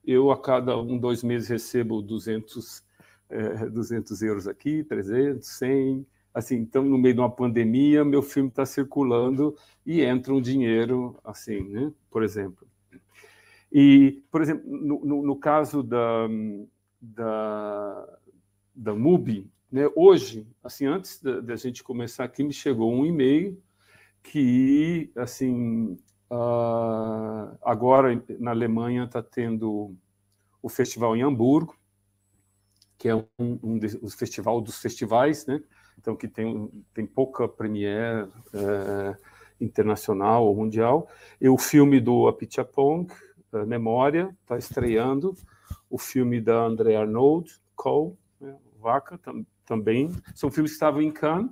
eu a cada um, dois meses recebo 200, é, 200 euros aqui, 300, 100. Assim, então, no meio de uma pandemia, meu filme está circulando e entra um dinheiro, assim, né? Por exemplo. E, por exemplo, no, no, no caso da, da, da MUBI, né, hoje, assim, antes da, da gente começar aqui, me chegou um e-mail que, assim, uh, agora na Alemanha está tendo o festival em Hamburgo, que é um, um dos festival dos festivais, né? Então que tem tem pouca premiere uh, internacional ou mundial. E o filme do Apichatpong, Memória, está estreando. O filme da André Arnold, Cole, né, Vaca, tam, também. São filmes que estavam em Cannes,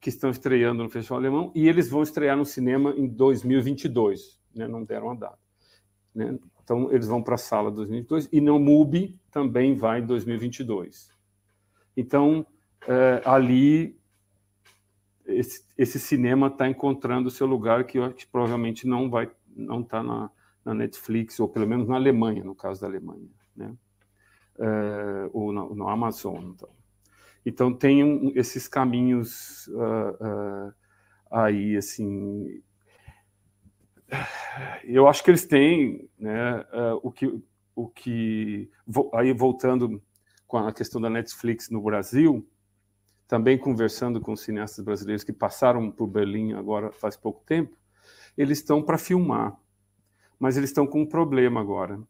que estão estreando no Festival Alemão, e eles vão estrear no cinema em 2022, né, não deram a data. Né? Então, eles vão para a sala 2022, e no MUBI também vai em 2022. Então, é, ali esse, esse cinema está encontrando o seu lugar que, que provavelmente não vai não está na, na, Netflix ou pelo menos na Alemanha no caso da Alemanha né é, ou no, Amazon então, então tem um, esses caminhos uh, uh, aí assim eu acho que eles têm né uh, o que o que aí voltando com a questão da Netflix no Brasil também conversando com cineastas brasileiros que passaram por Berlim agora faz pouco tempo, eles estão para filmar, mas eles estão com um problema agora,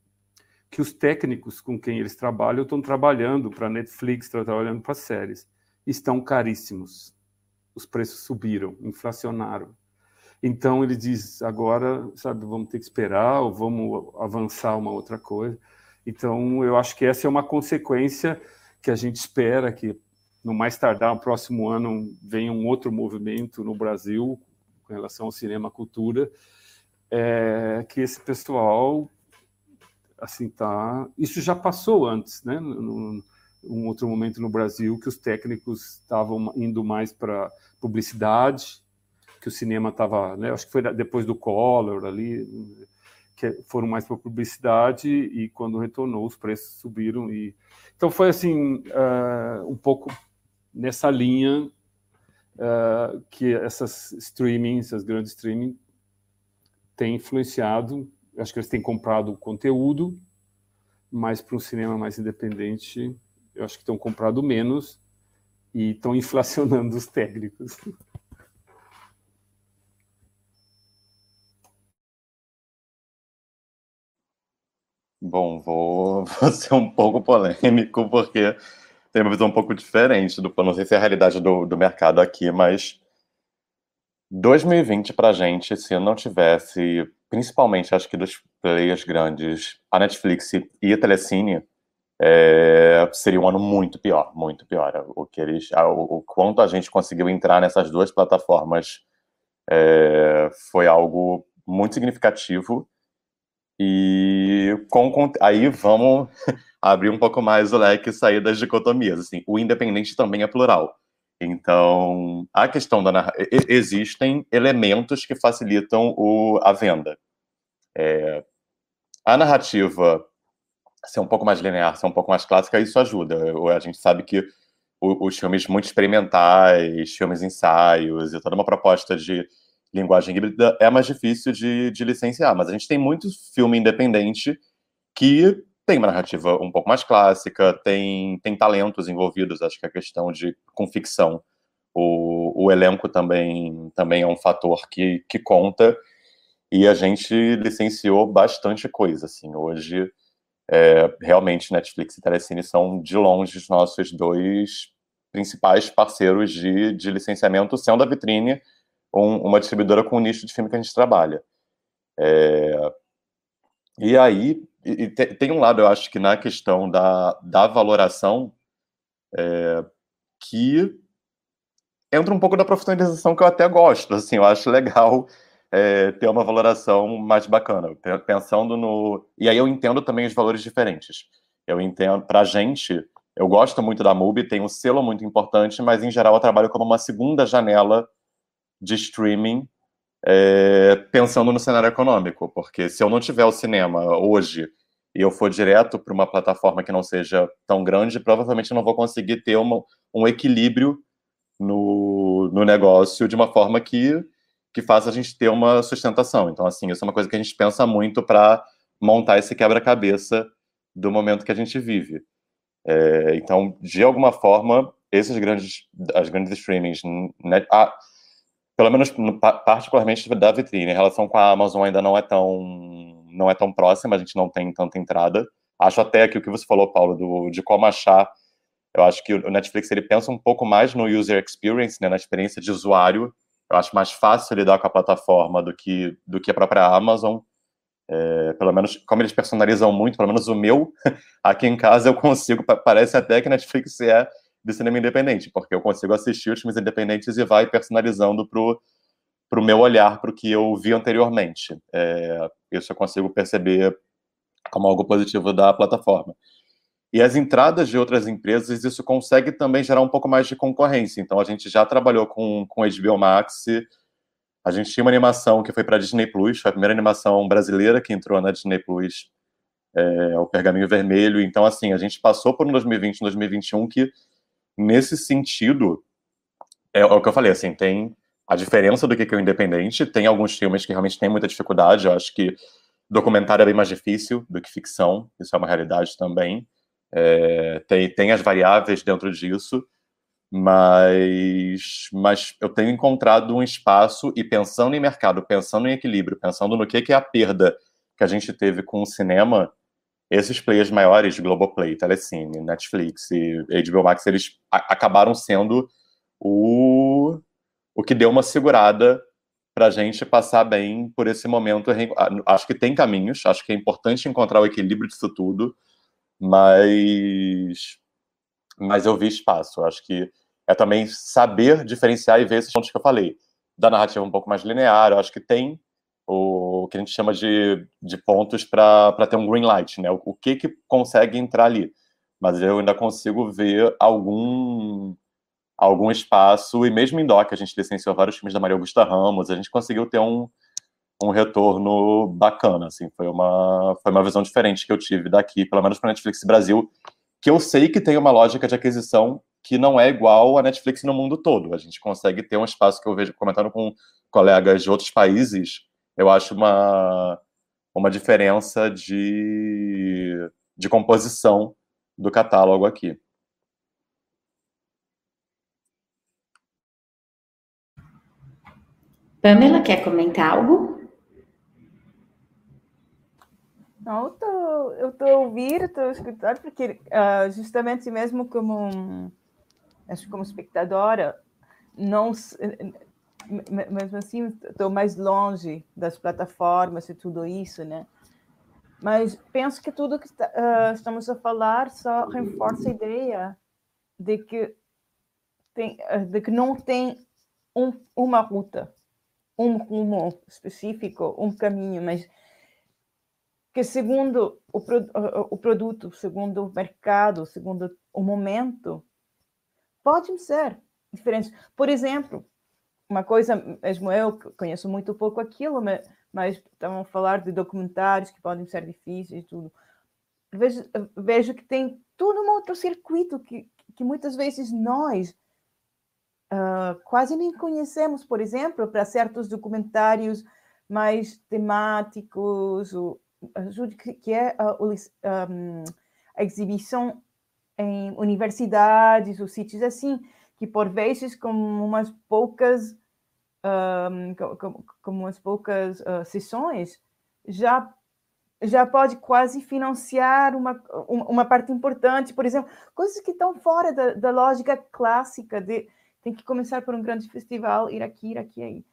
que os técnicos com quem eles trabalham estão trabalhando para Netflix, estão trabalhando para séries, estão caríssimos. Os preços subiram, inflacionaram. Então ele diz agora, sabe, vamos ter que esperar ou vamos avançar uma outra coisa. Então eu acho que essa é uma consequência que a gente espera que no mais tardar, no próximo ano, venha um outro movimento no Brasil com relação ao cinema cultura, é, que esse pessoal assim tá. Isso já passou antes, né? Num, um outro momento no Brasil que os técnicos estavam indo mais para publicidade, que o cinema estava, né? Acho que foi depois do Collor ali, que foram mais para publicidade e quando retornou os preços subiram e então foi assim uh, um pouco nessa linha uh, que essas streaming, essas grandes streaming, têm influenciado. Acho que eles têm comprado conteúdo, mas para um cinema mais independente, eu acho que estão comprando menos e estão inflacionando os técnicos. Bom, vou, (laughs) vou ser um pouco polêmico, porque tem uma visão um pouco diferente do não sei se é a realidade do, do mercado aqui, mas 2020 pra gente, se não tivesse, principalmente acho que dos players grandes, a Netflix e a Telecine, é, seria um ano muito pior, muito pior. O que eles, o, o quanto a gente conseguiu entrar nessas duas plataformas é, foi algo muito significativo. E com, aí vamos (laughs) abrir um pouco mais o leque e sair das dicotomias. Assim, o independente também é plural. Então, a questão da narrativa. Existem elementos que facilitam o, a venda. É, a narrativa ser um pouco mais linear, ser um pouco mais clássica, isso ajuda. A gente sabe que os filmes muito experimentais, filmes ensaios e toda uma proposta de linguagem híbrida é mais difícil de, de licenciar. Mas a gente tem muito filme independente que tem uma narrativa um pouco mais clássica, tem, tem talentos envolvidos, acho que a questão de com ficção. O, o elenco também, também é um fator que, que conta, e a gente licenciou bastante coisa, assim, hoje é, realmente Netflix e Telecine são de longe os nossos dois principais parceiros de, de licenciamento, sendo a vitrine um, uma distribuidora com o nicho de filme que a gente trabalha. É, e aí, e tem um lado, eu acho que na questão da, da valoração, é, que entra um pouco da profissionalização que eu até gosto, assim, eu acho legal é, ter uma valoração mais bacana, pensando no... E aí eu entendo também os valores diferentes. Eu entendo, pra gente, eu gosto muito da MUBI, tem um selo muito importante, mas em geral eu trabalho como uma segunda janela de streaming é, pensando no cenário econômico, porque se eu não tiver o cinema hoje e eu for direto para uma plataforma que não seja tão grande, provavelmente não vou conseguir ter uma, um equilíbrio no, no negócio de uma forma que, que faça a gente ter uma sustentação. Então, assim, isso é uma coisa que a gente pensa muito para montar esse quebra-cabeça do momento que a gente vive. É, então, de alguma forma, esses grandes, as grandes streamings, né, ah, pelo menos particularmente da vitrine. Em relação com a Amazon ainda não é tão não é tão próxima, a gente não tem tanta entrada. Acho até que o que você falou, Paulo, do, de como achar, eu acho que o Netflix ele pensa um pouco mais no user experience, né, na experiência de usuário, eu acho mais fácil lidar com a plataforma do que, do que a própria Amazon. É, pelo menos, como eles personalizam muito, pelo menos o meu, (laughs) aqui em casa eu consigo, parece até que Netflix é de cinema independente, porque eu consigo assistir os filmes independentes e vai personalizando pro, pro meu olhar, pro que eu vi anteriormente. É, isso eu consigo perceber como algo positivo da plataforma. E as entradas de outras empresas, isso consegue também gerar um pouco mais de concorrência. Então, a gente já trabalhou com, com HBO Max, a gente tinha uma animação que foi para a Disney Plus, foi a primeira animação brasileira que entrou na Disney Plus, é, o Pergaminho Vermelho. Então, assim, a gente passou por um 2020 e um 2021 que, nesse sentido, é, é, o que eu falei, assim, tem a diferença do que é o independente, tem alguns filmes que realmente têm muita dificuldade, eu acho que documentário é bem mais difícil do que ficção, isso é uma realidade também. É, tem, tem as variáveis dentro disso, mas, mas eu tenho encontrado um espaço e pensando em mercado, pensando em equilíbrio, pensando no que, que é a perda que a gente teve com o cinema, esses players maiores, Globoplay, Telecine, Netflix e HBO Max, eles acabaram sendo o, o que deu uma segurada para a gente passar bem por esse momento. Acho que tem caminhos, acho que é importante encontrar o equilíbrio disso tudo, mas mas eu vi espaço. Acho que é também saber diferenciar e ver esses pontos que eu falei. Da narrativa um pouco mais linear, acho que tem o que a gente chama de, de pontos para ter um green light, né? O, o, que que consegue entrar ali. Mas eu ainda consigo ver algum algum espaço, e mesmo em DOC, a gente licenciou vários filmes da Maria Augusta Ramos, a gente conseguiu ter um, um retorno bacana, assim, foi uma, foi uma visão diferente que eu tive daqui, pelo menos para Netflix Brasil, que eu sei que tem uma lógica de aquisição que não é igual a Netflix no mundo todo. A gente consegue ter um espaço que eu vejo comentando com colegas de outros países, eu acho uma, uma diferença de, de composição do catálogo aqui. Pamela, quer comentar algo? Não, eu tô, eu tô a ouvir, estou a escutar, porque uh, justamente mesmo como, acho como espectadora, não, mesmo assim, estou mais longe das plataformas e tudo isso, né? Mas penso que tudo que uh, estamos a falar só reforça a ideia de que, tem, uh, de que não tem um, uma ruta, um rumo específico, um caminho, mas que segundo o, o produto, segundo o mercado, segundo o momento, podem ser diferentes. Por exemplo, uma coisa, mesmo eu conheço muito pouco aquilo, mas, mas estavam a falar de documentários que podem ser difíceis, tudo. Vejo, vejo que tem todo um outro circuito que, que muitas vezes nós uh, quase nem conhecemos, por exemplo, para certos documentários mais temáticos, ajude que é a, a exibição em universidades ou sítios assim, que por vezes com umas poucas um, com, com, umas poucas uh, sessões já já pode quase financiar uma, uma parte importante, por exemplo, coisas que estão fora da, da lógica clássica de tem que começar por um grande festival, ir aqui, ir aqui, aí.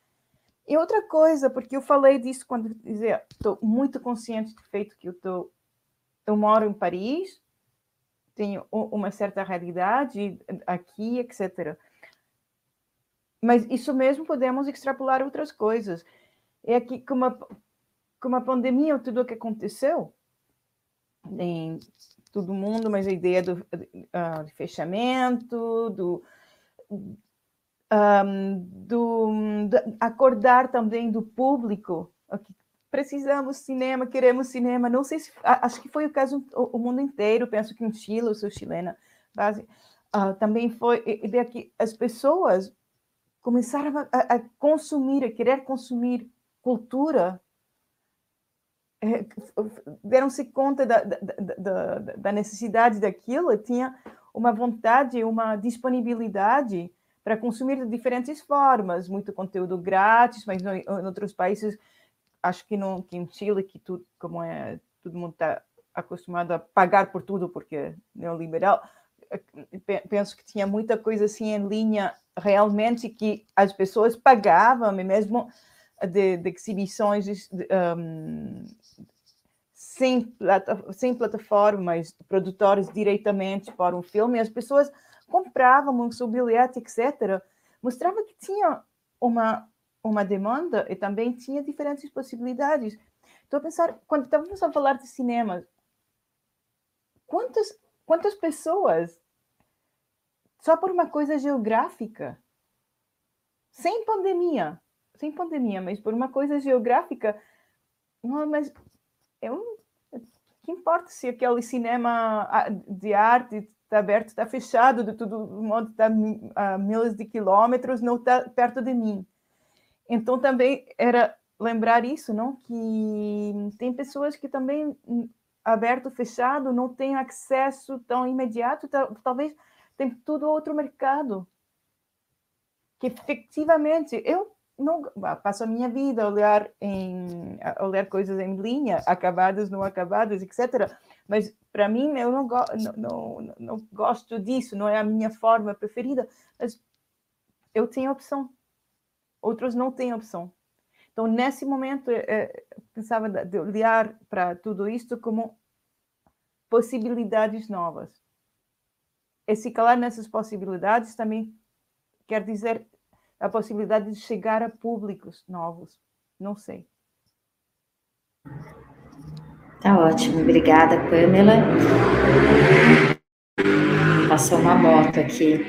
E outra coisa, porque eu falei disso quando dizer, estou muito consciente do feito que eu tô, eu moro em Paris, tenho uma certa realidade aqui, etc. Mas isso mesmo podemos extrapolar outras coisas. É que com uma, com uma pandemia, tudo o que aconteceu em todo mundo, mas a ideia do uh, fechamento, do um, do, acordar também do público. Precisamos cinema, queremos cinema. Não sei se acho que foi o caso o, mundo inteiro. Penso que em Chile, eu sou chilena, base, uh, também foi de que as pessoas começaram a, a, consumir, a querer consumir cultura é, deram-se conta da, da, da, da, necessidade daquilo, tinha uma vontade, uma disponibilidade para consumir de diferentes formas, muito conteúdo grátis, mas em outros países, acho que, no, que em Chile, que tudo, como é, todo mundo está acostumado a pagar por tudo, porque é neoliberal, penso que tinha muita coisa assim em linha realmente que as pessoas pagavam, mesmo de, de exibições de, um, sem, sem plataformas, produtores diretamente para um filme, as pessoas compravam o seu bilhete, etc. Mostrava que tinha uma, uma demanda e também tinha diferentes possibilidades. Estou a pensar, quando estávamos a falar de cinema, quantas, quantas pessoas, só por uma coisa geográfica, sem pandemia, sem pandemia, mas por uma coisa geográfica, não, mas eu que importa se aquele cinema de arte está aberto, está fechado, de todo modo está a milhas de quilômetros, não está perto de mim. Então também era lembrar isso, não? Que tem pessoas que também hum, aberto, fechado, não têm acesso tão imediato, talvez tem tudo outro mercado. Que efetivamente eu não passo a minha vida a olhar em a olhar coisas em linha, acabadas, não acabadas, etc. Mas para mim eu não, go, não, não, não, gosto disso, não é a minha forma preferida. Mas eu tenho opção, outros não têm opção. Então nesse momento é, pensava de olhar para tudo isto como possibilidades novas. E se calar nessas possibilidades também quer dizer a possibilidade de chegar a públicos novos. Não sei. Tá ótimo, obrigada, Pamela. Passou uma moto aqui,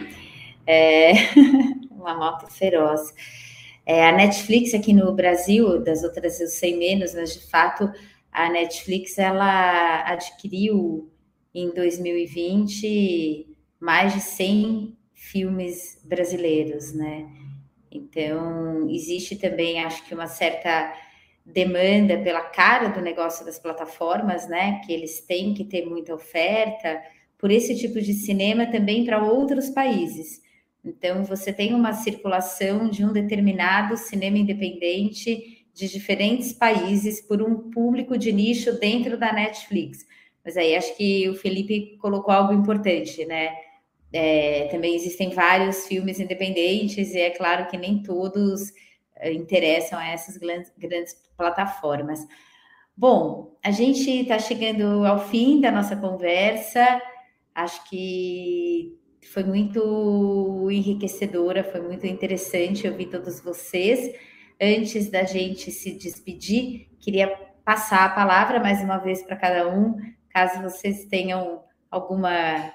é... (laughs) uma moto feroz. É, a Netflix aqui no Brasil, das outras eu sei menos, mas de fato a Netflix ela adquiriu em 2020 mais de 100 filmes brasileiros, né? Então, existe também, acho que, uma certa demanda pela cara do negócio das plataformas, né? Que eles têm que ter muita oferta por esse tipo de cinema também para outros países. Então, você tem uma circulação de um determinado cinema independente de diferentes países por um público de nicho dentro da Netflix. Mas aí acho que o Felipe colocou algo importante, né? É, também existem vários filmes independentes, e é claro que nem todos é, interessam a essas grandes plataformas. Bom, a gente está chegando ao fim da nossa conversa. Acho que foi muito enriquecedora, foi muito interessante ouvir todos vocês. Antes da gente se despedir, queria passar a palavra mais uma vez para cada um, caso vocês tenham alguma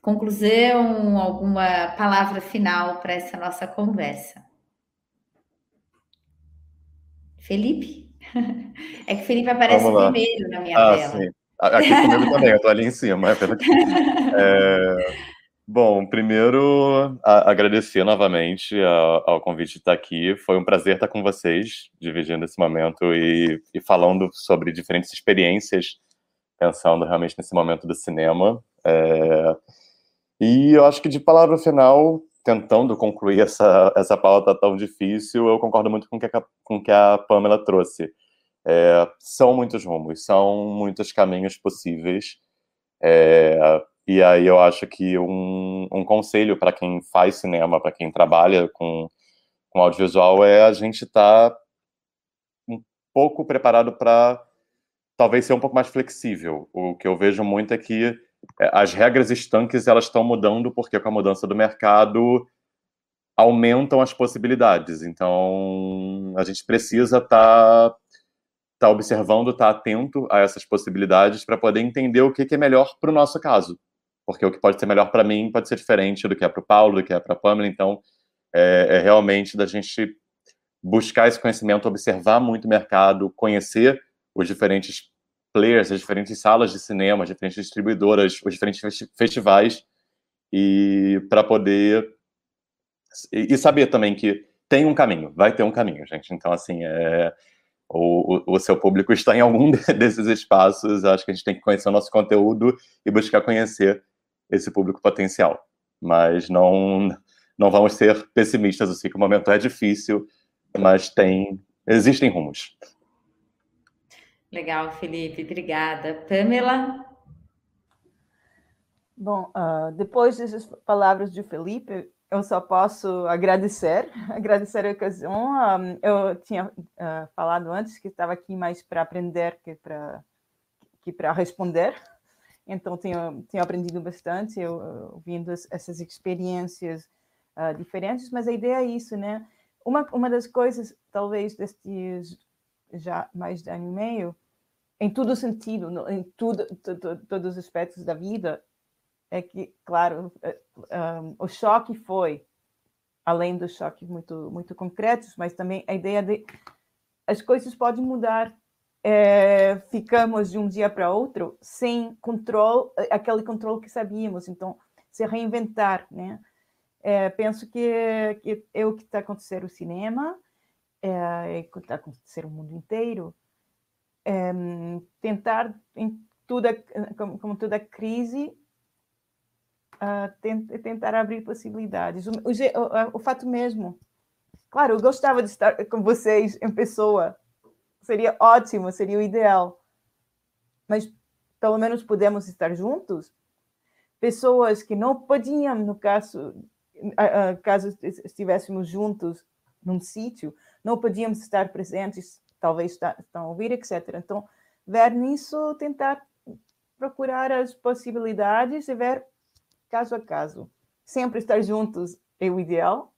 conclusão, alguma palavra final para essa nossa conversa? Felipe? (laughs) É que o Felipe aparece primeiro na minha ah, tela. Sim. Aqui comigo também, eu estou ali em cima. É, (laughs) é, bom, primeiro, a, agradecer novamente ao, ao, convite de estar aqui. Foi um prazer estar com vocês, dividindo esse momento e, e falando sobre diferentes experiências, pensando realmente nesse momento do cinema. É, e eu acho que de palavra final, tentando concluir essa, essa pauta tão difícil, eu concordo muito com o que a, com que a Pamela trouxe. É, são muitos rumos, são muitos caminhos possíveis. É, e aí eu acho que um, um conselho para quem faz cinema, para quem trabalha com, com audiovisual, é a gente estar tá um pouco preparado para talvez ser um pouco mais flexível. O que eu vejo muito é que é, as regras estanques elas estão mudando porque com a mudança do mercado aumentam as possibilidades. Então a gente precisa estar tá, tá observando, estar tá atento a essas possibilidades para poder entender o que, que é melhor para o nosso caso, porque o que pode ser melhor para mim pode ser diferente do que é para o Paulo, do que é para a Pamela. Então é, é realmente da gente buscar esse conhecimento, observar muito o mercado, conhecer os diferentes players, as diferentes salas de cinema, as diferentes distribuidoras, os diferentes festivais, e para poder. E, saber também que tem um caminho, vai ter um caminho, gente. Então, assim, é, o, o, seu público está em algum (laughs) desses espaços, acho que a gente tem que conhecer o nosso conteúdo e buscar conhecer esse público potencial. Mas não, não vamos ser pessimistas, eu sei que o momento é difícil, mas tem existem rumos. Legal, Felipe, obrigada. Pamela? Bom, uh, depois dessas palavras de Felipe, eu só posso agradecer, (laughs) agradecer a ocasião. Um, eu tinha uh, falado antes que estava aqui mais para aprender que para que para responder. Então tenho, tenho aprendido bastante, eu, ouvindo essas experiências uh, diferentes. Mas a ideia é isso, né? Uma uma das coisas, talvez destes já mais de ano e meio, em todo sentido, em tudo, todos os aspectos da vida, é que, claro, um, eh, o choque foi, além dos choques muito, muito concretos, mas também a ideia de as coisas podem mudar. É, ficamos de um dia para outro sem controle, aquele controle que sabíamos. Então, se reinventar, né? É, penso que, que é o que está acontecendo no cinema, é, é o que está acontecendo no mundo inteiro. É, tentar, em toda, como, como toda crise, uh, tentar abrir possibilidades. O, o, o, fato mesmo, claro, eu gostava de estar com vocês em pessoa, seria ótimo, seria o ideal, mas pelo menos podemos estar juntos. Pessoas que não podiam, no caso, caso estivéssemos juntos num sítio, não podíamos estar presentes, talvez estão a ouvir, etc. Então, ver nisso, tentar procurar as possibilidades e ver caso a caso. Sempre estar juntos é o ideal,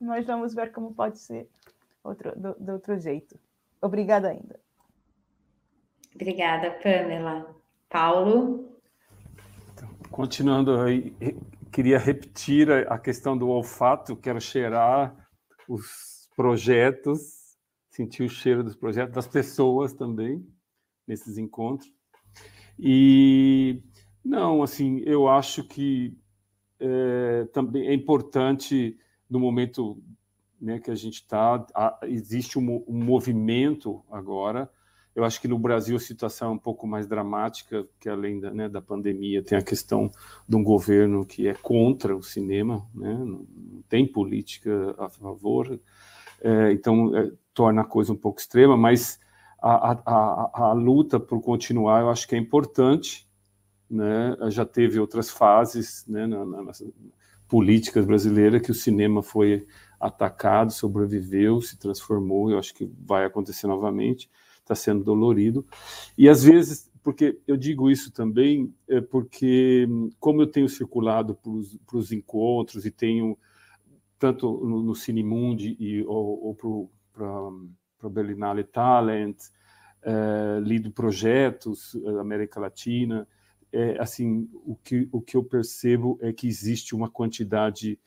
mas vamos ver como pode ser outro, do, outro jeito. Obrigada ainda. Obrigada, Pamela. Paulo? Então, continuando aí, queria repetir a questão do olfato, quero cheirar os projetos, sentir o cheiro dos projetos, das pessoas também, nesses encontros. E não, assim, eu acho que é, também é importante no momento né, que a gente está, existe um, um, movimento agora. Eu acho que no Brasil a situação é um pouco mais dramática, que além da, né, da pandemia tem a questão de um governo que é contra o cinema, né, não tem política a favor, é, então é, torna a coisa um pouco extrema, mas a, a, a, a luta por continuar eu acho que é importante né, já teve outras fases né, na, na, nas políticas brasileiras que o cinema foi atacado, sobreviveu, se transformou, eu acho que vai acontecer novamente, está sendo dolorido. E às vezes, porque eu digo isso também, é porque como eu tenho circulado para os encontros e tenho, tanto no, no Cinemundi e, ou, ou para o Berlinale Talent, é, lido projetos da América Latina, é, assim, o que, o que eu percebo é que existe uma quantidade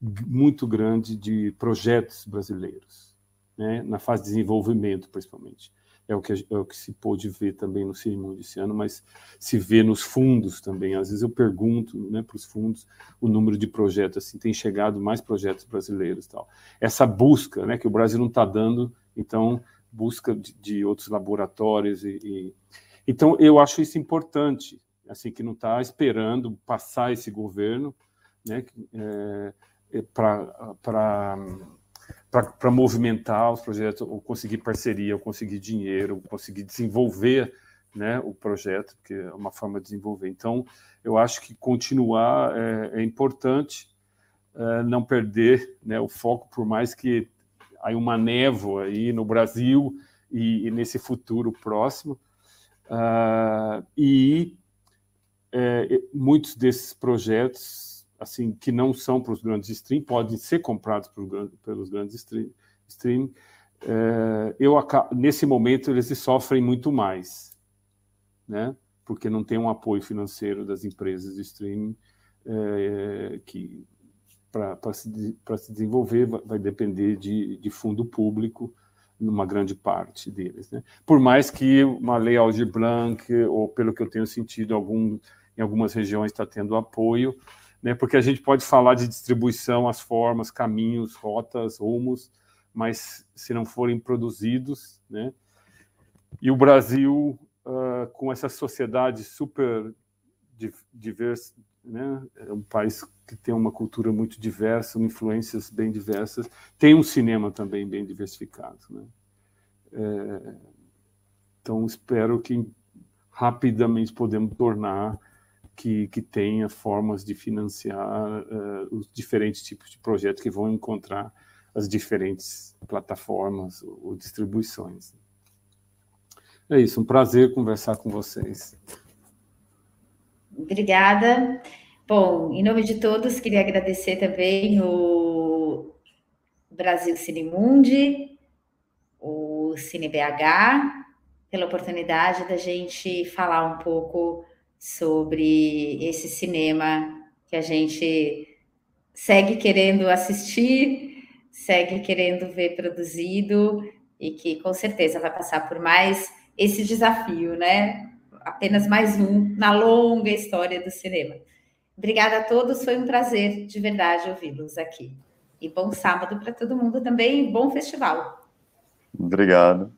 muito grande de projetos brasileiros, né, na fase de desenvolvimento, principalmente. É o, que, é o que se pôde ver também no Cinemundo esse ano, mas se vê nos fundos também. Às vezes eu pergunto né, para os fundos o número de projetos, assim, tem chegado mais projetos brasileiros tal. Essa busca né, que o Brasil não está dando, então, busca de, de outros laboratórios. E, e, Então, eu acho isso importante, assim que não está esperando passar esse governo, né, é, para movimentar os projetos, ou conseguir parceria, ou conseguir dinheiro, ou conseguir desenvolver né, o projeto, que é uma forma de desenvolver. Então, eu acho que continuar é, é importante, é, não perder né, o foco, por mais que há uma névoa aí no Brasil e, e nesse futuro próximo, uh, e é, muitos desses projetos, assim, que não são para os grandes stream, podem ser comprados por, pelos grandes stream. stream é, eu nesse momento eles sofrem muito mais, né? Porque não tem um apoio financeiro das empresas de streaming é, que para se, se desenvolver vai depender de, de fundo público numa grande parte deles. Né? Por mais que uma lei Aldir Blanc, ou pelo que eu tenho sentido, algum, em algumas regiões está tendo apoio, né? porque a gente pode falar de distribuição, as formas, caminhos, rotas, rumos, mas se não forem produzidos, né? e o Brasil, uh, com essa sociedade super diversa, né? é um país que tem uma cultura muito diversa, influências bem diversas, tem um cinema também bem diversificado. Né? É, então, espero que rapidamente podemos tornar que, que tenha formas de financiar uh, os diferentes tipos de projetos que vão encontrar as diferentes plataformas ou distribuições. É isso, um prazer conversar com vocês. Obrigada. Bom, em nome de todos, queria agradecer também o Brasil Cinemundi, o CineBH, pela oportunidade da gente falar um pouco sobre esse cinema que a gente segue querendo assistir, segue querendo ver produzido e que com certeza vai passar por mais esse desafio, né? Apenas mais um na longa história do cinema. Obrigada a todos, foi um prazer de verdade ouvi-los aqui. E bom sábado para todo mundo também, bom festival. Obrigado.